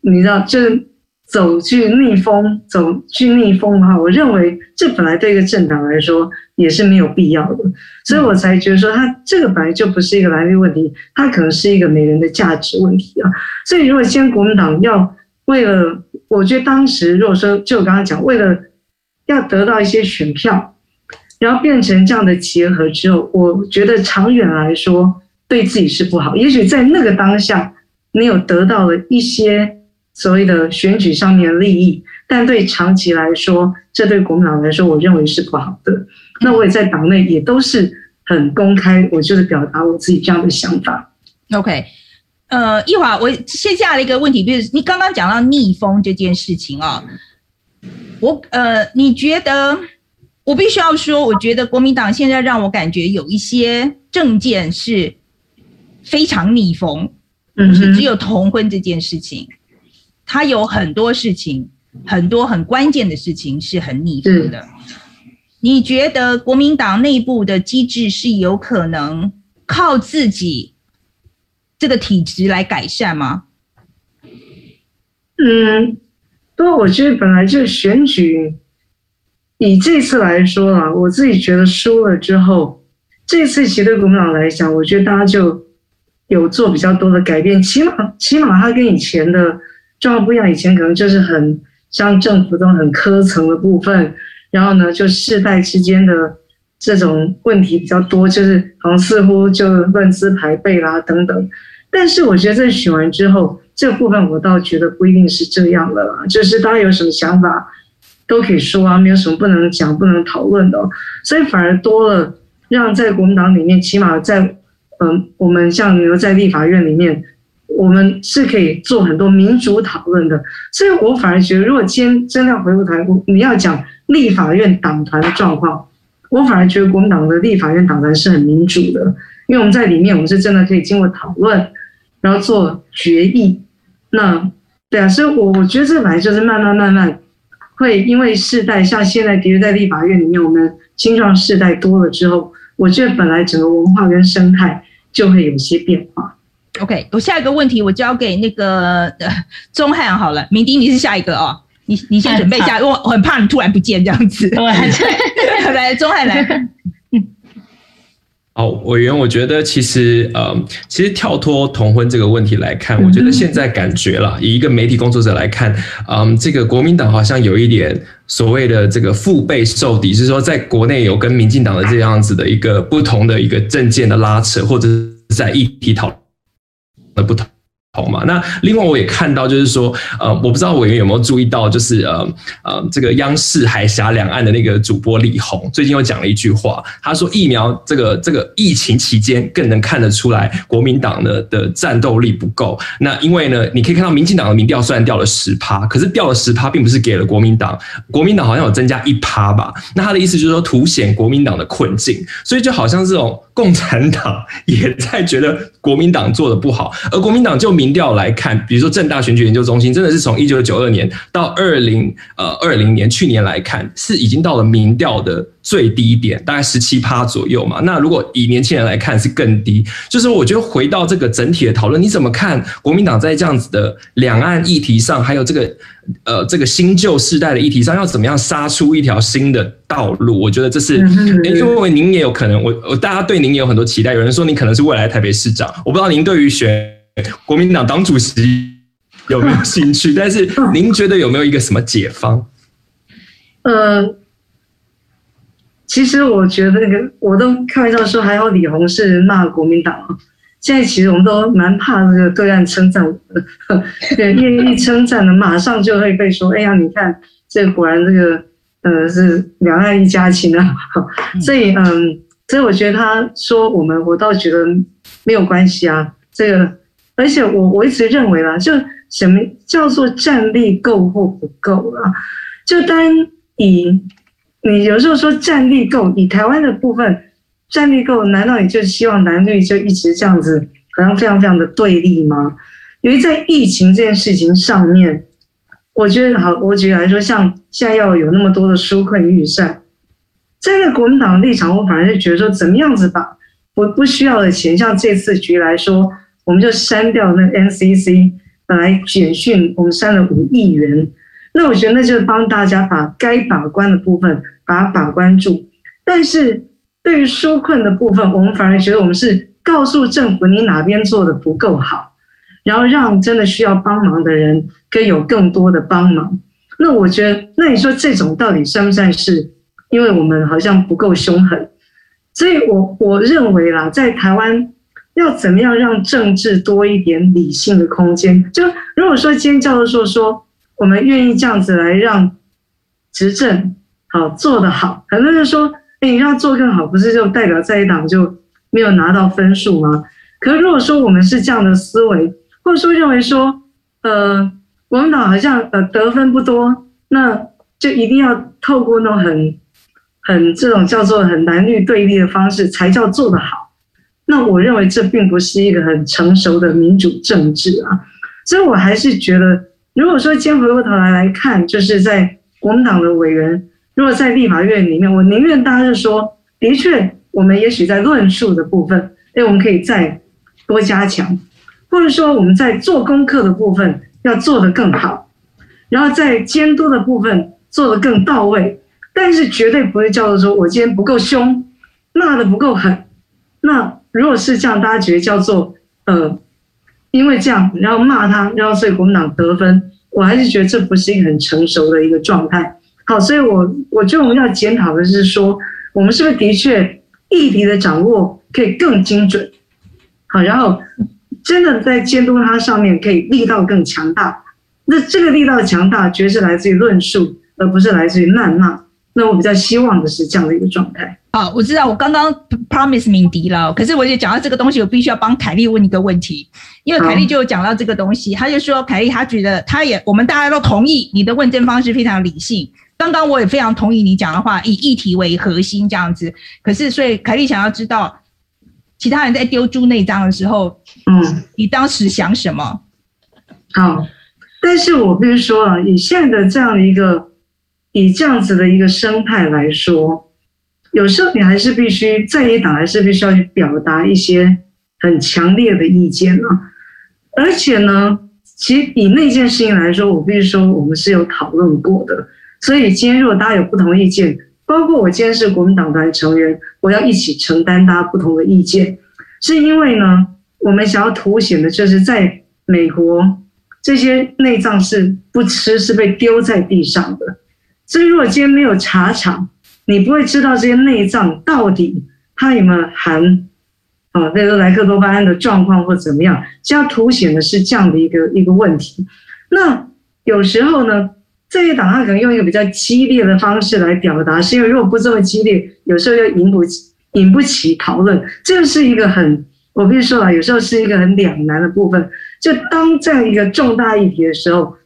你知道，就是。走去逆风，走去逆风的话，我认为这本来对一个政党来说也是没有必要的，所以我才觉得说，它这个本来就不是一个蓝绿问题，它可能是一个每人的价值问题啊。所以，如果今天国民党要为了，我觉得当时如果说就我刚刚讲，为了要得到一些选票，然后变成这样的结合之后，我觉得长远来说对自己是不好。也许在那个当下，你有得到了一些。所谓的选举上面的利益，但对长期来说，这对国民党来说，我认为是不好的。那我也在党内也都是很公开，我就是表达我自己这样的想法。OK，呃，一会儿我先下了一个问题，就是你刚刚讲到逆风这件事情啊，我呃，你觉得我必须要说，我觉得国民党现在让我感觉有一些政见是非常逆风，就，是只有同婚这件事情。他有很多事情，很多很关键的事情是很逆风的。你觉得国民党内部的机制是有可能靠自己这个体质来改善吗？嗯，不过我觉得本来就选举，以这次来说啊，我自己觉得输了之后，这次其实对国民党来讲，我觉得大家就有做比较多的改变，起码起码它跟以前的。状况不一样，以前可能就是很像政府这种很科层的部分，然后呢，就世代之间的这种问题比较多，就是好像似乎就论资排辈啦等等。但是我觉得在选完之后，这部分我倒觉得不一定是这样的啦，就是大家有什么想法都可以说啊，没有什么不能讲、不能讨论的，所以反而多了让在国民党里面，起码在嗯，我们像比如在立法院里面。我们是可以做很多民主讨论的，所以我反而觉得，如果今天真的要回过头来，你要讲立法院党团的状况，我反而觉得国民党的立法院党团是很民主的，因为我们在里面，我们是真的可以经过讨论，然后做决议。那对啊，所以我我觉得这本来就是慢慢慢慢会因为世代，像现在，比如在立法院里面，我们青壮世代多了之后，我觉得本来整个文化跟生态就会有些变化。OK，我下一个问题我交给那个呃钟汉好了，明迪你是下一个哦。你你先准备一下，因为我很怕你突然不见这样子。对，来，钟汉来。好，委员，我觉得其实呃，其实跳脱同婚这个问题来看，我觉得现在感觉了，以一个媒体工作者来看，嗯，这个国民党好像有一点所谓的这个腹背受敌，就是说在国内有跟民进党的这样子的一个不同的一个政见的拉扯，或者是在议题讨论的不同。好嘛，那另外我也看到，就是说，呃，我不知道委员有没有注意到，就是呃呃，这个央视海峡两岸的那个主播李红最近又讲了一句话，他说疫苗这个这个疫情期间更能看得出来国民党的的战斗力不够。那因为呢，你可以看到民进党的民调虽然掉了十趴，可是掉了十趴并不是给了国民党，国民党好像有增加一趴吧？那他的意思就是说凸显国民党的困境，所以就好像这种。共产党也在觉得国民党做的不好，而国民党就民调来看，比如说正大选举研究中心，真的是从一九九二年到二零呃二零年去年来看，是已经到了民调的最低点，大概十七趴左右嘛。那如果以年轻人来看，是更低。就是我觉得回到这个整体的讨论，你怎么看国民党在这样子的两岸议题上，还有这个呃这个新旧世代的议题上，要怎么样杀出一条新的道路？我觉得这是因为您也有可能，我我大家对。您也有很多期待，有人说您可能是未来台北市长，我不知道您对于选国民党党主席有没有兴趣，但是您觉得有没有一个什么解方？呃，其实我觉得那个我都开玩笑说，还好李红是骂国民党，现在其实我们都蛮怕这个对岸称赞我的，对，因为一称赞呢，马上就会被说，哎呀，你看这果然这个呃是两岸一家亲啊，所以嗯。所以我觉得他说我们，我倒觉得没有关系啊。这个，而且我我一直认为啦，就什么叫做战力够或不够啊？就单以你有时候说战力够，以台湾的部分战力够，难道你就希望蓝绿就一直这样子，好像非常非常的对立吗？因为在疫情这件事情上面，我觉得好，我举例来说，像现在要有那么多的纾困预算。站在国民党的立场，我反而是觉得说，怎么样子把不不需要的钱，像这次局来说，我们就删掉那个 NCC，本来简讯我们删了五亿元，那我觉得那就是帮大家把该把关的部分把它把关住。但是对于纾困的部分，我们反而觉得我们是告诉政府你哪边做的不够好，然后让真的需要帮忙的人可以有更多的帮忙。那我觉得，那你说这种到底算不算是？因为我们好像不够凶狠，所以我我认为啦，在台湾要怎么样让政治多一点理性的空间？就如果说今天教授说说我们愿意这样子来让执政好做得好，很多人说，哎，你让做更好，不是就代表在一党就没有拿到分数吗？可是如果说我们是这样的思维，或者说认为说，呃，国民党好像呃得分不多，那就一定要透过那种很。很这种叫做很蓝绿对立的方式才叫做得好，那我认为这并不是一个很成熟的民主政治啊，所以我还是觉得，如果说今天回过头来来看，就是在国民党的委员，如果在立法院里面，我宁愿大家就说，的确，我们也许在论述的部分，哎，我们可以再多加强，或者说我们在做功课的部分要做得更好，然后在监督的部分做得更到位。但是绝对不会叫做说我今天不够凶，骂得不够狠。那如果是这样，大家觉得叫做呃，因为这样，然后骂他，然后所以国民党得分，我还是觉得这不是一个很成熟的一个状态。好，所以我我觉得我们要检讨的是说，我们是不是的确议题的掌握可以更精准？好，然后真的在监督它上面可以力道更强大。那这个力道强大，绝是来自于论述，而不是来自于谩骂。那我比较希望的是这样的一个状态。好，我知道我刚刚 promise 敏迪了，可是我也讲到这个东西，我必须要帮凯丽问一个问题，因为凯丽就有讲到这个东西，他就说凯丽他觉得他也我们大家都同意你的问政方式非常理性。刚刚我也非常同意你讲的话，以议题为核心这样子。可是所以凯丽想要知道，其他人在丢猪内脏的时候，嗯，你当时想什么？好，但是我必须说啊，以现在的这样一个。以这样子的一个生态来说，有时候你还是必须在野党还是必须要去表达一些很强烈的意见啊。而且呢，其实以那件事情来说，我必须说我们是有讨论过的。所以今天如果大家有不同意见，包括我今天是国民党团成员，我要一起承担大家不同的意见，是因为呢，我们想要凸显的就是在美国这些内脏是不吃，是被丢在地上的。所以如果今天没有查厂，你不会知道这些内脏到底它有没有含。啊，那个莱克多巴胺的状况或怎么样，这样凸显的是这样的一个一个问题。那有时候呢，这些档案可能用一个比较激烈的方式来表达，是因为如果不这么激烈，有时候又引不引不起讨论。这是一个很，我必须说了，有时候是一个很两难的部分。就当这样一个重大议题的时候，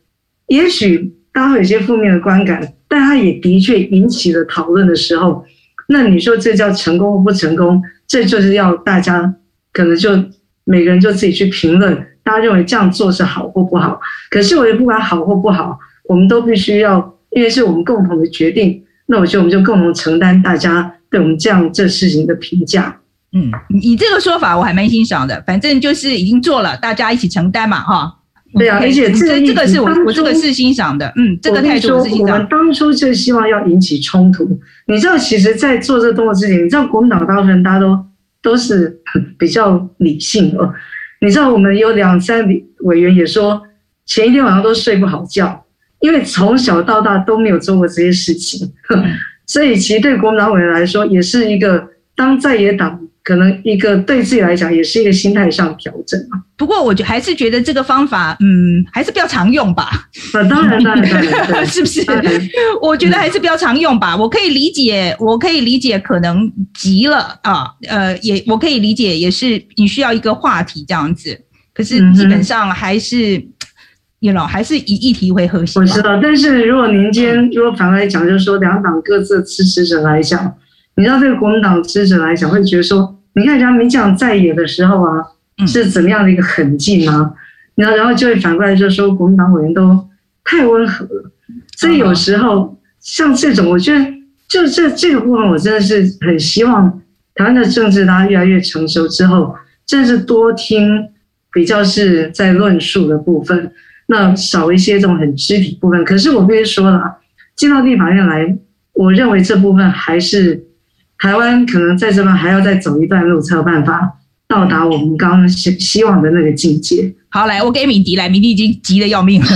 也许大家会有些负面的观感，但它也的确引起了讨论的时候，那你说这叫成功或不成功？这就是要大家可能就每个人就自己去评论，大家认为这样做是好或不好。可是我也不管好或不好，我们都必须要，因为是我们共同的决定。那我觉得我们就共同承担大家对我们这样这事情的评价。嗯，你这个说法我还蛮欣赏的。反正就是已经做了，大家一起承担嘛，哈。对啊，而且这这个是我我这个是欣赏的。嗯，这个态度是欣赏。我们当初就希望要引起冲突。你知道，其实，在做这个动作之前，你知道国民党大部分人大家都都是比较理性哦。你知道，我们有两三位委员也说，前一天晚上都睡不好觉，因为从小到大都没有做过这些事情。所以，其实对国民党委员来说，也是一个当在野党。可能一个对自己来讲也是一个心态上调整啊。不过我觉还是觉得这个方法，嗯，还是比较常用吧。啊，当然，当然，当然，是不是？我觉得还是比较常用吧。我可以理解，我可以理解，可能急了啊，呃，也我可以理解，也是你需要一个话题这样子。可是基本上还是，you know，还是以议题为核心。我知道，但是如果您今天如果反过来讲，就是说两党各自支持者来讲，你知道对国民党支持者来讲会觉得说。你看人家民进党在野的时候啊，是怎么样的一个狠劲啊？然后，然后就会反过来就说国民党委员都太温和了。所以有时候像这种，我觉得就这这个部分，我真的是很希望台湾的政治大家越来越成熟之后，真的是多听比较是在论述的部分，那少一些这种很肢体部分。可是我必须说了啊，进到立法院来，我认为这部分还是。台湾可能在这边还要再走一段路，才有办法到达我们刚刚希希望的那个境界。好，来，我给米迪来，米迪已经急得要命了。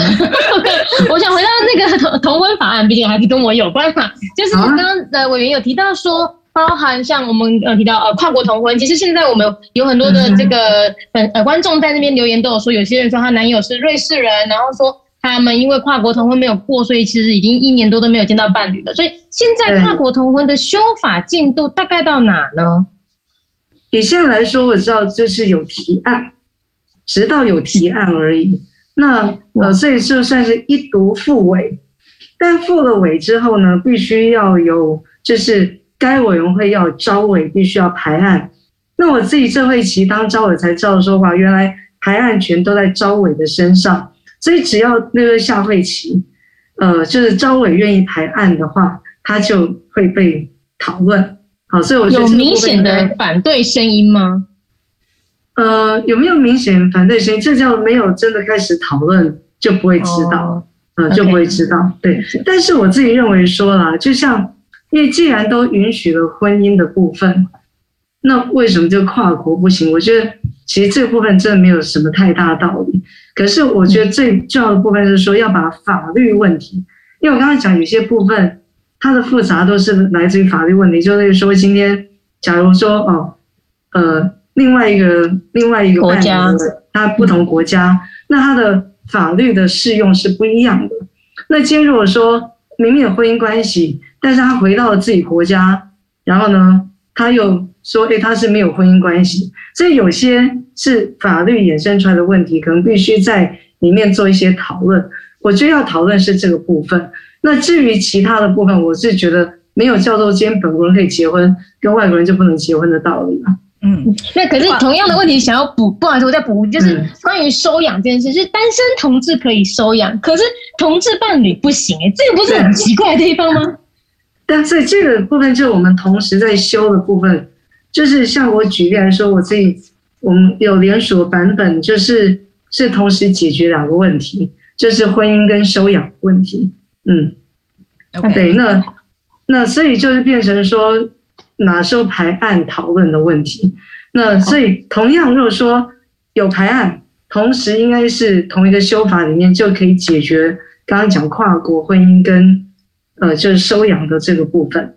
我想回到那个同 同婚法案，毕竟还是跟我有关嘛。就是刚刚的委员有提到说，包含像我们呃提到呃跨国同婚，其实现在我们有很多的这个呃呃观众在那边留言都有说，有些人说她男友是瑞士人，然后说。他们因为跨国同婚没有过，所以其实已经一年多都没有见到伴侣了。所以现在跨国同婚的修法进度大概到哪呢？以现在来说，我知道就是有提案，直到有提案而已。那呃，所以就算是一读复委，但复了委之后呢，必须要有，就是该委员会要招委，必须要排案。那我自己这会期当招委才知道说哇，原来排案权都在招委的身上。所以只要那个下会期，呃，就是召委愿意排案的话，他就会被讨论。好，所以我觉得有明显的反对声音吗？呃，有没有明显反对声音？这叫没有真的开始讨论，就不会知道，呃、oh. 就不会知道。对，但是我自己认为说啦，就像因为既然都允许了婚姻的部分，那为什么就跨国不行？我觉得其实这个部分真的没有什么太大道理。可是我觉得最重要的部分是说要把法律问题，因为我刚才讲有些部分它的复杂都是来自于法律问题，就是说今天假如说哦，呃，另外一个另外一个国家，它不同国家，那它的法律的适用是不一样的。那今天如果说明明有婚姻关系，但是他回到了自己国家，然后呢，他又说，诶，他是没有婚姻关系，所以有些。是法律衍生出来的问题，可能必须在里面做一些讨论。我觉得要讨论是这个部分。那至于其他的部分，我是觉得没有叫做今天本国人可以结婚，跟外国人就不能结婚的道理了。嗯，那可是同样的问题，想要补，不好意思，我再补，就是关于收养这件事，是单身同志可以收养，可是同志伴侣不行，哎，这个不是很奇怪的地方吗？但是这个部分就是我们同时在修的部分，就是像我举例来说，我自己。我们有连锁版本，就是是同时解决两个问题，就是婚姻跟收养问题。嗯.对，那那所以就是变成说哪时候排案讨论的问题。那所以同样，如果说有排案，同时应该是同一个修法里面就可以解决刚刚讲跨国婚姻跟呃就是收养的这个部分。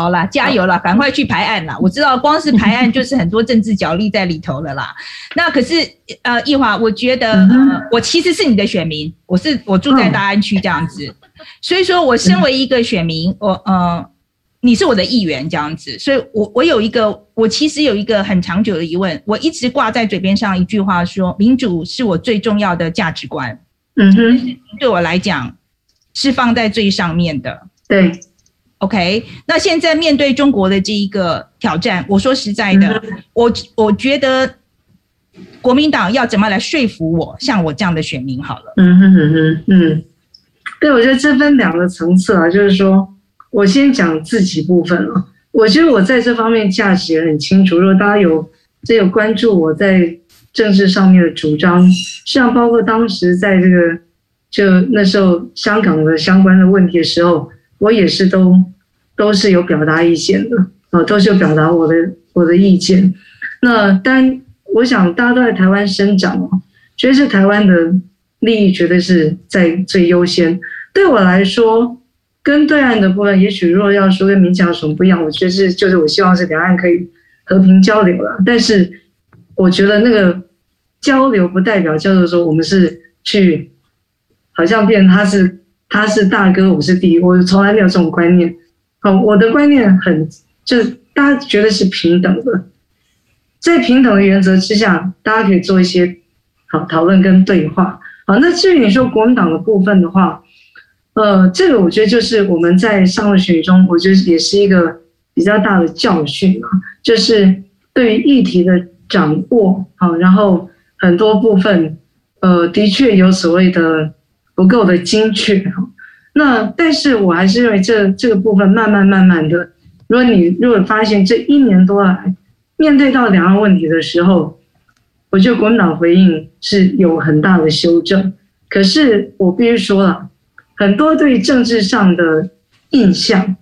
好啦，加油啦，赶快去排案啦！我知道光是排案就是很多政治角力在里头了啦。那可是呃，奕华，我觉得呃，我其实是你的选民，我是我住在大安区这样子，所以说我身为一个选民，我呃，你是我的议员这样子，所以我我有一个，我其实有一个很长久的疑问，我一直挂在嘴边上一句话说，民主是我最重要的价值观，嗯哼，对我来讲是放在最上面的，对。OK，那现在面对中国的这一个挑战，我说实在的，嗯、我我觉得国民党要怎么来说服我，像我这样的选民好了。嗯哼哼哼，嗯，对，我觉得这分两个层次啊，就是说我先讲自己部分啊，我觉得我在这方面价值也很清楚。如果大家有这有关注我在政治上面的主张，像包括当时在这个就那时候香港的相关的问题的时候。我也是都都是有表达意见的啊，都是有表达我的我的意见。那但，我想大家都在台湾生长哦，觉得是台湾的利益绝对是在最优先。对我来说，跟对岸的部分，也许如果要说跟民进有什么不一样，我觉得是就是我希望是两岸可以和平交流了。但是我觉得那个交流不代表叫做说我们是去，好像变成他是。他是大哥，我是弟，我从来没有这种观念。好，我的观念很，就是大家觉得是平等的，在平等的原则之下，大家可以做一些好讨论跟对话。好，那至于你说国民党的部分的话，呃，这个我觉得就是我们在上次选举中，我觉得也是一个比较大的教训啊，就是对于议题的掌握，好，然后很多部分，呃，的确有所谓的。不够的精确哈，那但是我还是认为这这个部分慢慢慢慢的，如果你如果发现这一年多来面对到两岸问题的时候，我觉得国民党回应是有很大的修正。可是我必须说了，很多对政治上的印象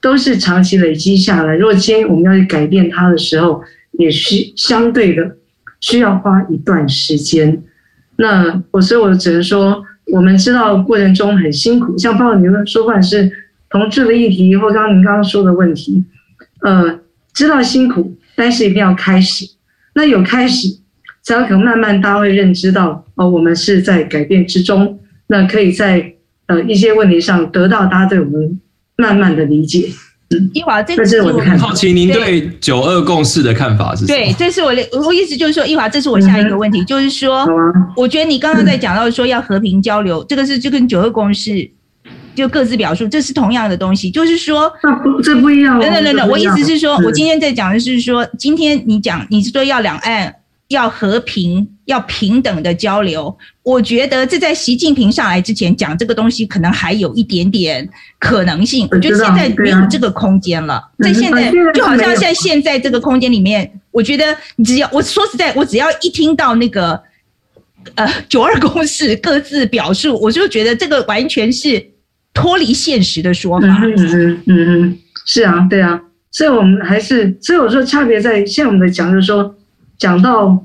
都是长期累积下来。如果今天我们要去改变它的时候，也是相对的需要花一段时间。那我所以我只能说。我们知道过程中很辛苦，像包括你们说，不管是同志的议题，或刚刚您刚刚说的问题，呃，知道辛苦，但是一定要开始。那有开始，才有可能慢慢大家会认知到，哦，我们是在改变之中，那可以在呃一些问题上得到大家对我们慢慢的理解。奕华，这是我的看法。好奇您对九二共识的看法是？对，这是我的，我意思就是说，一华，这是我下一个问题，嗯、就是说，啊、我觉得你刚刚在讲到说要和平交流，嗯、这个是就跟九二共识就各自表述，这是同样的东西，就是说，这不一样。等等等等，我意思是说，我今天在讲的是说，今天你讲你是说要两岸。要和平，要平等的交流。我觉得这在习近平上来之前讲这个东西，可能还有一点点可能性。我觉得现在没有这个空间了。在现在，就好像在现在这个空间里面，我觉得你只要我说实在，我只要一听到那个呃九二共识各自表述，我就觉得这个完全是脱离现实的说法。嗯嗯嗯嗯，是啊，对啊。所以我们还是，所以我说差别在，现在我们在讲就是说。讲到，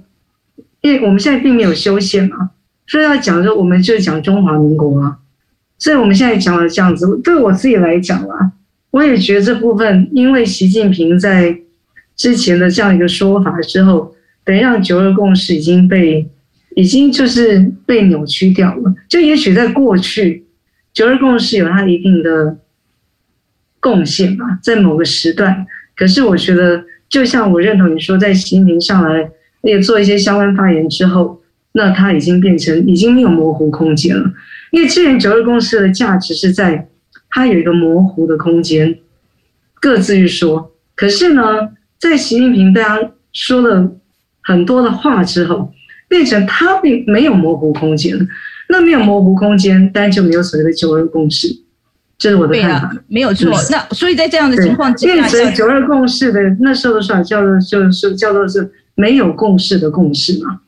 因为我们现在并没有修宪嘛，所以要讲说，我们就讲中华民国啊。所以我们现在讲的这样子，对我自己来讲啦，我也觉得这部分，因为习近平在之前的这样一个说法之后，等于让九二共识已经被，已经就是被扭曲掉了。就也许在过去，九二共识有它一定的贡献吧，在某个时段，可是我觉得。就像我认同你说，在习近平上来也做一些相关发言之后，那他已经变成已经没有模糊空间了。因为之前九二共识的价值是在它有一个模糊的空间，各自去说。可是呢，在习近平大家说了很多的话之后，变成他并没有模糊空间了。那没有模糊空间，当然就没有所谓的九二共识。这是我的看法，没有错。那所以在这样的情况之下，变成九二共识的那时候的说法叫做就是叫做是没有共识的共识嘛。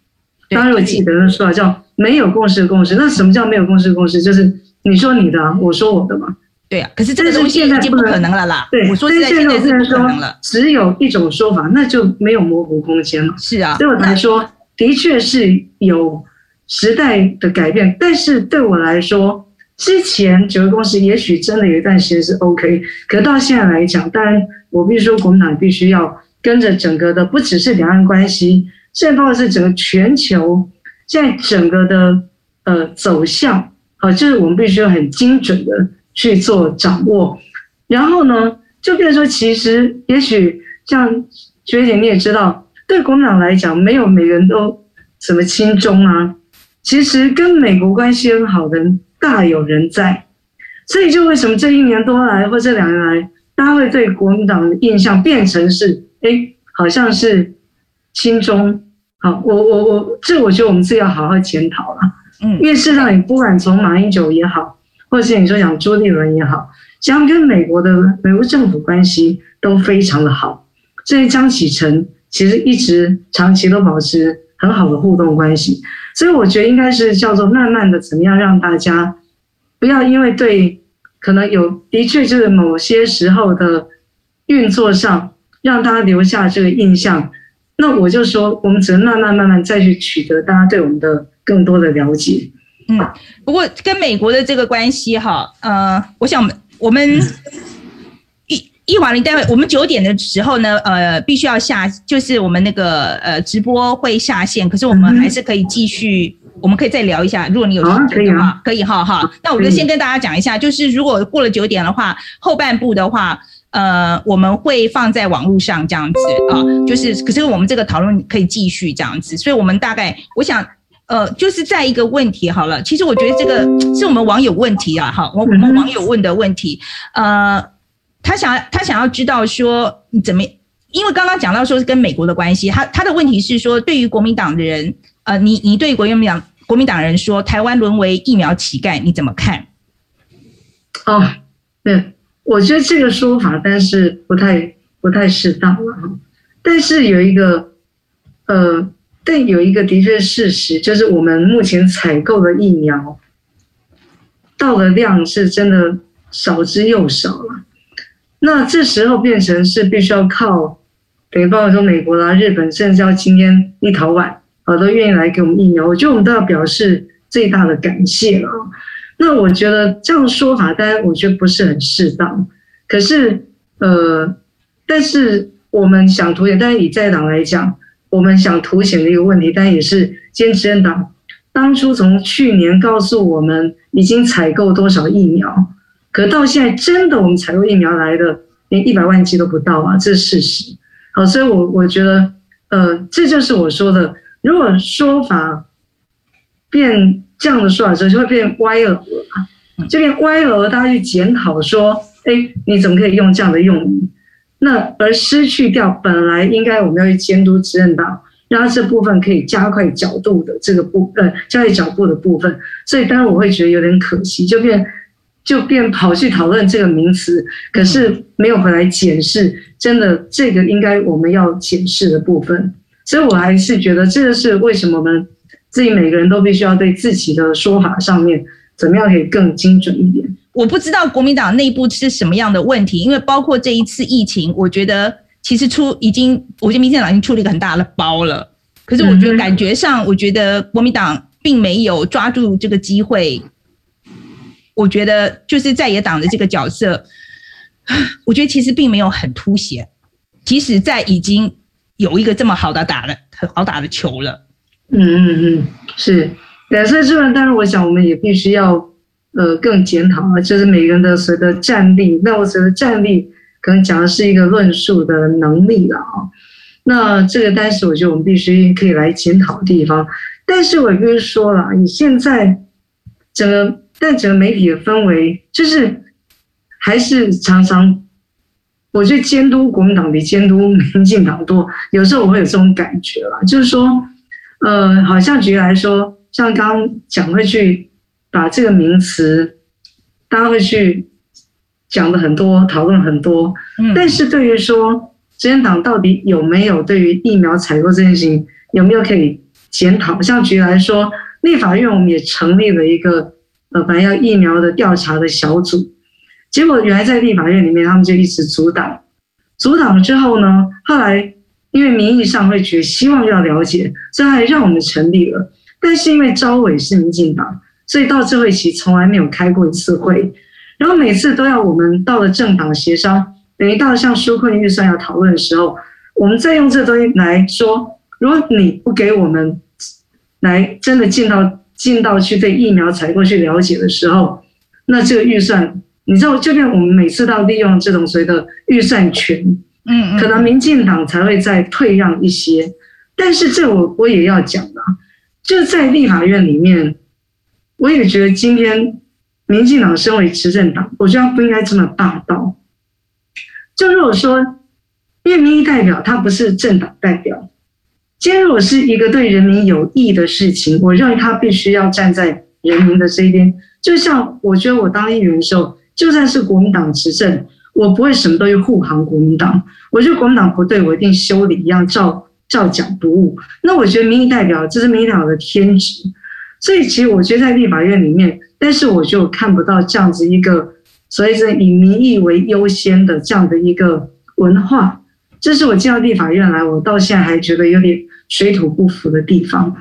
大家如果记得那说法叫没有共识的共识。那什么叫没有共识的共识？就是你说你的，我说我的嘛。对啊，可是这个东西已经不可能了啦。对，我说现在现在是不可能了。只有一种说法，那就没有模糊空间了。是啊，对我来说，的确是有时代的改变。但是对我来说，之前九个共识也许真的有一段时间是 OK，可到现在来讲，当然我必须说，国民党必须要跟着整个的，不只是两岸关系，现在包括是整个全球，现在整个的呃走向，好，就是我们必须要很精准的。去做掌握，然后呢，就变成说，其实也许像学姐你也知道，对国民党来讲，没有每人都什么亲中啊，其实跟美国关系很好的人大有人在，所以就为什么这一年多来或这两年来，大家会对国民党的印象变成是，哎，好像是心中。好，我我我，这我觉得我们自己要好好检讨了，嗯，因为事实上，你不管从马英九也好。或者是你说讲朱立伦也好，像跟美国的美国政府关系都非常的好，所以张启臣其实一直长期都保持很好的互动关系，所以我觉得应该是叫做慢慢的怎么样让大家不要因为对可能有的确就是某些时候的运作上让大家留下这个印象，那我就说我们只能慢慢慢慢再去取得大家对我们的更多的了解。嗯，不过跟美国的这个关系哈，呃，我想我们一一华林待会我们九点的时候呢，呃，必须要下，就是我们那个呃直播会下线，可是我们还是可以继续，我们可以再聊一下，如果你有兴趣的话，可以哈哈。那我就先跟大家讲一下，就是如果过了九点的话，后半部的话，呃，我们会放在网络上这样子啊，就是可是我们这个讨论可以继续这样子，所以我们大概我想。呃，就是在一个问题好了，其实我觉得这个是我们网友问题啊，哈，我我们网友问的问题，呃，他想他想要知道说你怎么，因为刚刚讲到说是跟美国的关系，他他的问题是说，对于国民党的人，呃，你你对国民党国民党人说台湾沦为疫苗乞丐，你怎么看？哦，对，我觉得这个说法，但是不太不太适当了哈，但是有一个，呃。但有一个的确事实，就是我们目前采购的疫苗到的量是真的少之又少了。那这时候变成是必须要靠，等于包括说美国啦、日本，甚至要今天立陶宛啊，都愿意来给我们疫苗，我觉得我们都要表示最大的感谢了。那我觉得这样说法，当然我觉得不是很适当。可是，呃，但是我们想凸显，但是以在党来讲。我们想凸显的一个问题，但也是坚持党当初从去年告诉我们已经采购多少疫苗，可到现在真的我们采购疫苗来的连一百万剂都不到啊，这是事实。好，所以我我觉得，呃，这就是我说的，如果说法变这样的说法之后，就会变歪了，就变歪了，大家去检讨说，哎，你怎么可以用这样的用语？那而失去掉本来应该我们要去监督执政党，让这部分可以加快角度的这个部呃加快脚步的部分，所以当然我会觉得有点可惜，就变就变跑去讨论这个名词，可是没有回来检视真的这个应该我们要检视的部分，所以我还是觉得这个是为什么我们自己每个人都必须要对自己的说法上面怎么样可以更精准一点。我不知道国民党内部是什么样的问题，因为包括这一次疫情，我觉得其实出已经，我觉得民进党已经出了一个很大的包了。可是我觉得感觉上，我觉得国民党并没有抓住这个机会。我觉得就是在野党的这个角色，我觉得其实并没有很凸显。即使在已经有一个这么好的打了很好打的球了，嗯嗯嗯，是。两岁之外，当然我想我们也必须要。呃，更检讨啊，就是每个人的所谓的站立。那我觉得站立可能讲的是一个论述的能力了啊。那这个，但是我觉得我们必须可以来检讨的地方。但是我也就是说了，你现在整个但整个媒体的氛围，就是还是常常，我觉得监督国民党比监督民进党多。有时候我会有这种感觉了，就是说，呃，好像举例来说，像刚刚讲会去。把这个名词，大家会去讲的很多，讨论很多。嗯，但是对于说执政党到底有没有对于疫苗采购这件事情，有没有可以检讨。像举例来说，立法院我们也成立了一个呃，反正要疫苗的调查的小组，结果原来在立法院里面，他们就一直阻挡，阻挡之后呢，后来因为名义上会觉得希望要了解，所以还让我们成立了。但是因为招委是民进党，所以到这会期从来没有开过一次会，然后每次都要我们到了政党协商，等于到了像纾困预算要讨论的时候，我们再用这东西来说，如果你不给我们来真的进到进到去对疫苗采购去了解的时候，那这个预算，你知道，就像我们每次都要利用这种所谓的预算权，嗯，可能民进党才会再退让一些，但是这我我也要讲的。就在立法院里面，我也觉得今天民进党身为执政党，我觉得不应该这么霸道。就如果说，因为民意代表他不是政党代表，今天如果是一个对人民有益的事情，我认为他必须要站在人民的这一边。就像我觉得我当议员的时候，就算是国民党执政，我不会什么都去护航国民党。我觉得国民党不对，我一定修理一样照。照讲不误，那我觉得民意代表这是民意代表的天职，所以其实我觉得在立法院里面，但是我就看不到这样子一个所以是以民意为优先的这样的一个文化，这是我进到立法院来，我到现在还觉得有点水土不服的地方。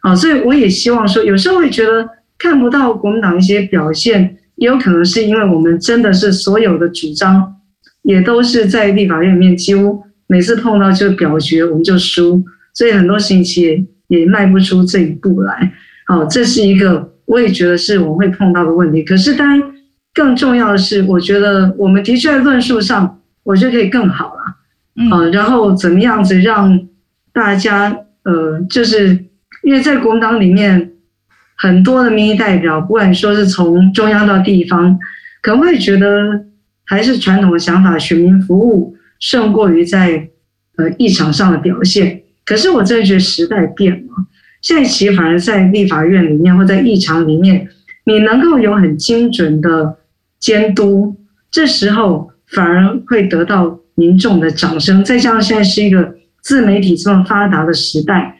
啊，所以我也希望说，有时候会觉得看不到国民党一些表现，也有可能是因为我们真的是所有的主张也都是在立法院里面几乎。每次碰到就表决，我们就输，所以很多事情其实也迈不出这一步来。好，这是一个我也觉得是我们会碰到的问题。可是当然更重要的是，我觉得我们的确在论述上，我觉得可以更好了。嗯，然后怎么样子让大家呃，就是因为在国民党里面很多的民意代表，不管说是从中央到地方，可能会觉得还是传统的想法，选民服务。胜过于在呃议场上的表现，可是我真的觉得时代变了，现在其实反而在立法院里面或在议场里面，你能够有很精准的监督，这时候反而会得到民众的掌声。再加上现在是一个自媒体这么发达的时代，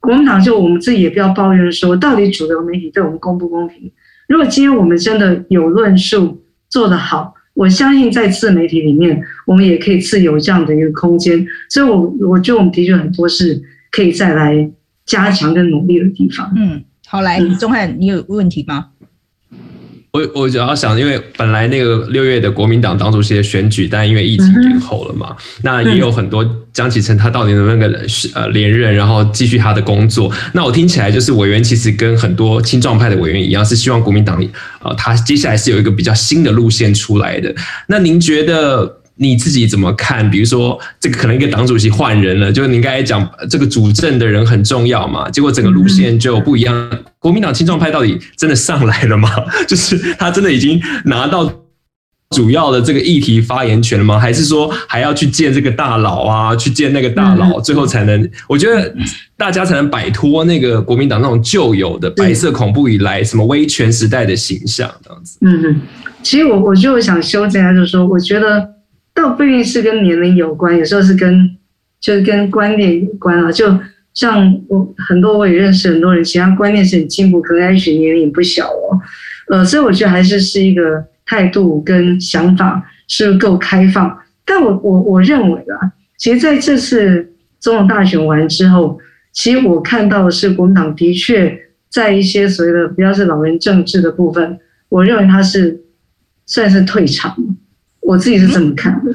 国民党就我们自己也不要抱怨说，到底主流媒体对我们公不公平？如果今天我们真的有论述做得好。我相信在自媒体里面，我们也可以自由这样的一个空间，所以我，我我觉得我们的确很多是可以再来加强跟努力的地方。嗯，好，来，钟汉，你有问题吗？我我主要想，因为本来那个六月的国民党党主席的选举，但因为疫情延后了嘛，嗯、那也有很多江启臣他到底能不能呃连任，然后继续他的工作。那我听起来就是委员其实跟很多青壮派的委员一样，是希望国民党呃他接下来是有一个比较新的路线出来的。那您觉得？你自己怎么看？比如说，这个可能一个党主席换人了，就是你刚才讲这个主政的人很重要嘛，结果整个路线就不一样。国民党青壮派到底真的上来了吗？就是他真的已经拿到主要的这个议题发言权了吗？还是说还要去见这个大佬啊，去见那个大佬，最后才能？我觉得大家才能摆脱那个国民党那种旧有的白色恐怖以来什么威权时代的形象这样子。嗯嗯，其实我我就想修正一下，就是说，我觉得。倒不一定是跟年龄有关，有时候是跟就是跟观念有关啊。就像我很多我也认识很多人，其他观念是很进步，可能也许年龄也不小哦。呃，所以我觉得还是是一个态度跟想法是够开放。但我我我认为啊，其实在这次总统大选完之后，其实我看到的是国民党的确在一些所谓的比较是老人政治的部分，我认为他是算是退场。我自己是这么看的，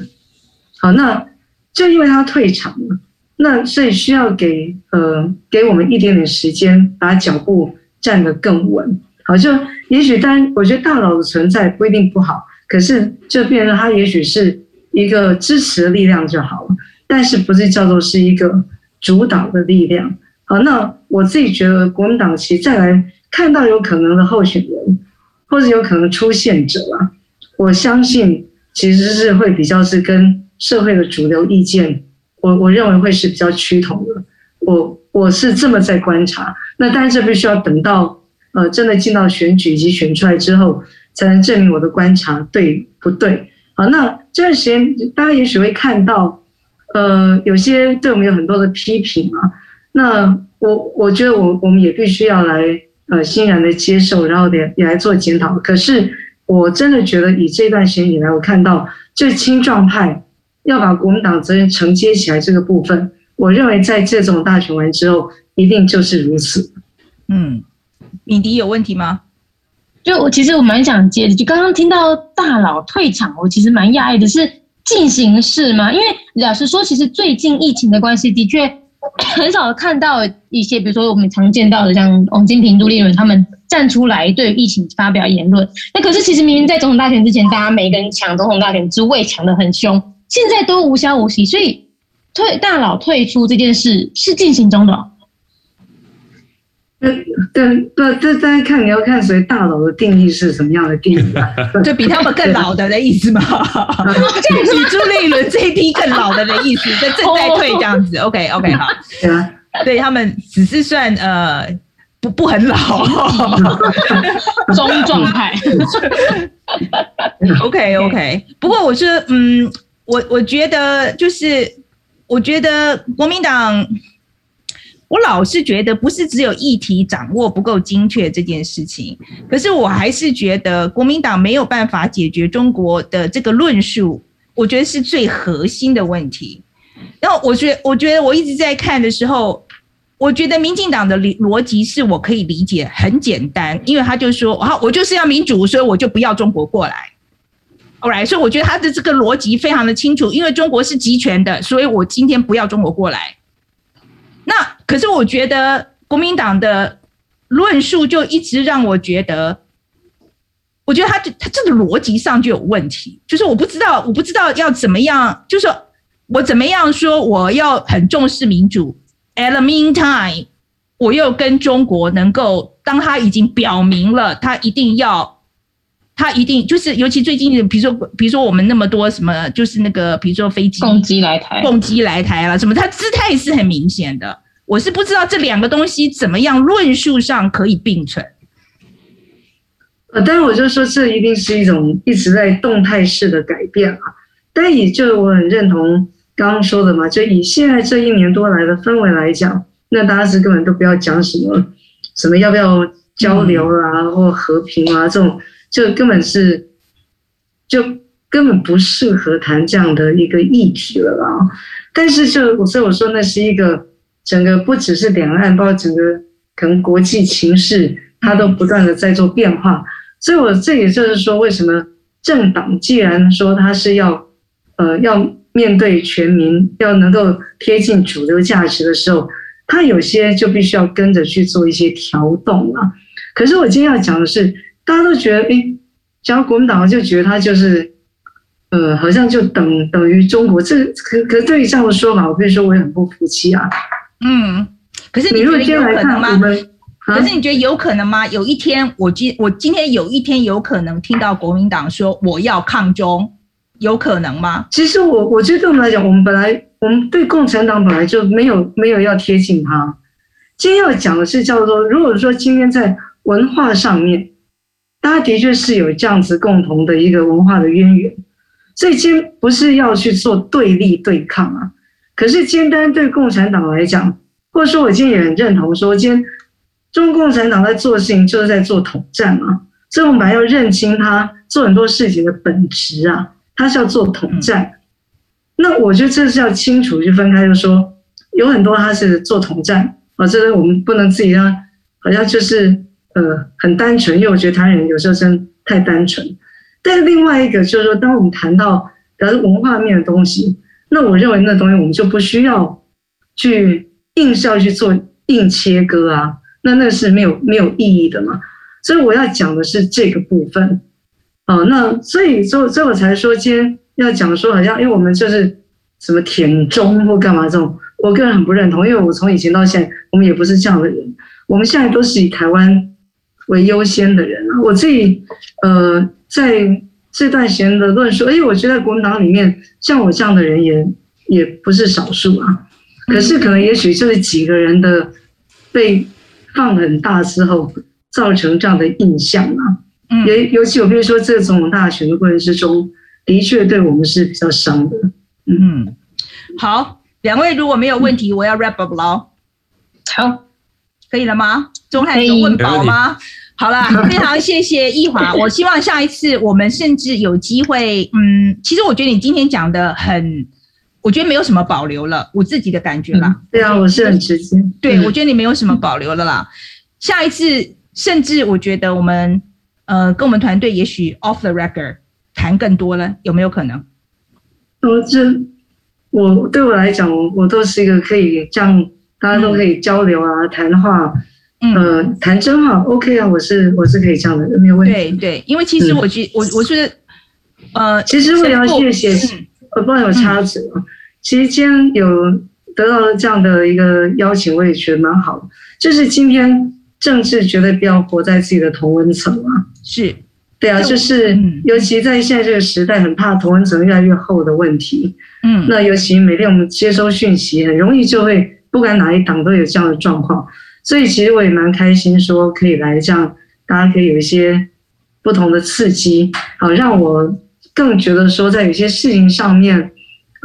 好，那就因为他退场了，那所以需要给呃给我们一点点时间，把脚步站得更稳。好，就也许当我觉得大佬的存在不一定不好，可是就变成他也许是一个支持的力量就好了，但是不是叫做是一个主导的力量。好，那我自己觉得国民党其实再来看到有可能的候选人，或者有可能出现者啊，我相信。其实是会比较是跟社会的主流意见，我我认为会是比较趋同的。我我是这么在观察，那但是这必须要等到呃真的进到选举以及选出来之后，才能证明我的观察对不对。好，那这段时间大家也许会看到，呃，有些对我们有很多的批评啊。那我我觉得我我们也必须要来呃欣然的接受，然后也也来做检讨。可是我真的觉得以这段时间以来，我看到这青壮派要把国民党责任承接起来这个部分，我认为在这种大选完之后，一定就是如此。嗯，敏迪有问题吗？就我其实我蛮想接的，就刚刚听到大佬退场，我其实蛮讶异的是进行式吗？因为老实说，其实最近疫情的关系，的确很少看到一些，比如说我们常见到的像王金平、朱立伦他们站出来对疫情发表言论。那可是其实明明在总统大选之前，大家每个人抢总统大选之位抢得很凶，现在都无消无息，所以退大佬退出这件事是进行中的。对对不，这大家看你要看谁大佬的定义是什么样的定义啊？就比他们更老的的意思 吗？比 朱立伦这一批更老的的意思，就正在退这样子。OK OK 好，对啊，对他们只是算呃不不很老，中状态。OK OK，不过我是嗯，我我觉得就是我觉得国民党。我老是觉得不是只有议题掌握不够精确这件事情，可是我还是觉得国民党没有办法解决中国的这个论述，我觉得是最核心的问题。然后我觉，我觉得我一直在看的时候，我觉得民进党的理逻辑是我可以理解，很简单，因为他就说，好，我就是要民主，所以我就不要中国过来。Alright，所以我觉得他的这个逻辑非常的清楚，因为中国是集权的，所以我今天不要中国过来。那可是我觉得国民党的论述就一直让我觉得，我觉得他他这个逻辑上就有问题，就是我不知道我不知道要怎么样，就是我怎么样说我要很重视民主，at the meantime，我又跟中国能够，当他已经表明了他一定要，他一定就是尤其最近比如说比如说我们那么多什么就是那个比如说飞机攻击来台，攻击来台了什么，他姿态是很明显的。我是不知道这两个东西怎么样论述上可以并存。呃，但是我就说这一定是一种一直在动态式的改变啊。但也就我很认同刚刚说的嘛，就以现在这一年多来的氛围来讲，那大家是根本都不要讲什么什么要不要交流啊，或和平啊这种，就根本是就根本不适合谈这样的一个议题了啦。但是就所以我说那是一个。整个不只是两岸，包括整个可能国际情势，它都不断的在做变化。所以，我这也就是说，为什么政党既然说它是要，呃，要面对全民，要能够贴近主流价值的时候，它有些就必须要跟着去做一些调动啊。可是，我今天要讲的是，大家都觉得，诶，讲国民党就觉得它就是，呃，好像就等等于中国。这可可对于这样的说法，我可以说我也很不服气啊。嗯，可是你觉得有可能吗？可是你觉得有可能吗？有一天，我今我今天有一天有可能听到国民党说我要抗中，有可能吗？其实我我觉得对我们来讲，我们本来我们对共产党本来就没有没有要贴近他。今天要讲的是叫做，如果说今天在文化上面，大家的确是有这样子共同的一个文化的渊源，所以今天不是要去做对立对抗啊。可是，单单对共产党来讲，或者说，我今天也很认同说，今天中共共产党在做事情就是在做统战嘛。所以，我们还要认清他做很多事情的本质啊，他是要做统战。那我觉得这是要清楚去分开，就是说，有很多他是做统战啊，这个我们不能自己让好像就是呃很单纯，因为我觉得台湾人有时候真太单纯。但是另外一个就是说，当我们谈到比如文化面的东西。那我认为那东西我们就不需要去硬是要去做硬切割啊，那那是没有没有意义的嘛。所以我要讲的是这个部分啊。那所以所以所以我才说今天要讲说好像因为我们就是什么舔中或干嘛这种，我个人很不认同，因为我从以前到现在我们也不是这样的人，我们现在都是以台湾为优先的人啊。我自己呃在。这段时间的论述，哎，我觉得国民党里面像我这样的人也也不是少数啊。可是可能也许就是几个人的被放很大之后，造成这样的印象啊。嗯，也尤其我比如说，这个总统大选的过程之中，的确对我们是比较伤的。嗯，好，两位如果没有问题，我要 wrap up 了。好，可以了吗？钟汉有问饱吗？好了，非常谢谢易华。我希望下一次我们甚至有机会，嗯，其实我觉得你今天讲的很，我觉得没有什么保留了，我自己的感觉啦。嗯、对啊，我是很直接。对，我觉得你没有什么保留了啦。下一次，甚至我觉得我们，呃，跟我们团队也许 off the record 谈更多了，有没有可能？我这，我对我来讲，我我都是一个可以这样，大家都可以交流啊，谈、嗯、话。呃，谈真话，OK 啊，我是我是可以这样的，没有问题。对对，因为其实我觉、嗯、我我觉得，呃，其实我也要谢谢，我不知道有插嘴啊。其实今天有得到了这样的一个邀请，我也觉得蛮好的。就是今天政治绝对不要活在自己的同温层啊。是，对啊，就是、嗯、尤其在现在这个时代，很怕同温层越来越厚的问题。嗯，那尤其每天我们接收讯息，很容易就会不管哪一党都有这样的状况。所以其实我也蛮开心，说可以来这样，大家可以有一些不同的刺激，好让我更觉得说，在有些事情上面，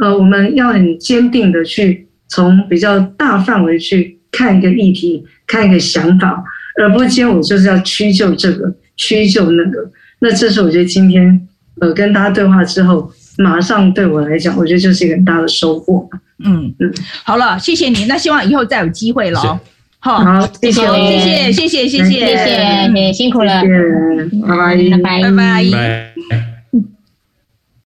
呃，我们要很坚定的去从比较大范围去看一个议题，看一个想法，而不是今天我就是要屈就这个，屈就那个。那这是我觉得今天呃跟大家对话之后，马上对我来讲，我觉得就是一个很大的收获。嗯嗯，好了，谢谢你，那希望以后再有机会了。好，好，谢谢，谢谢，谢谢，谢谢，谢谢，谢谢，辛苦了，拜拜，拜。拜，拜。拜。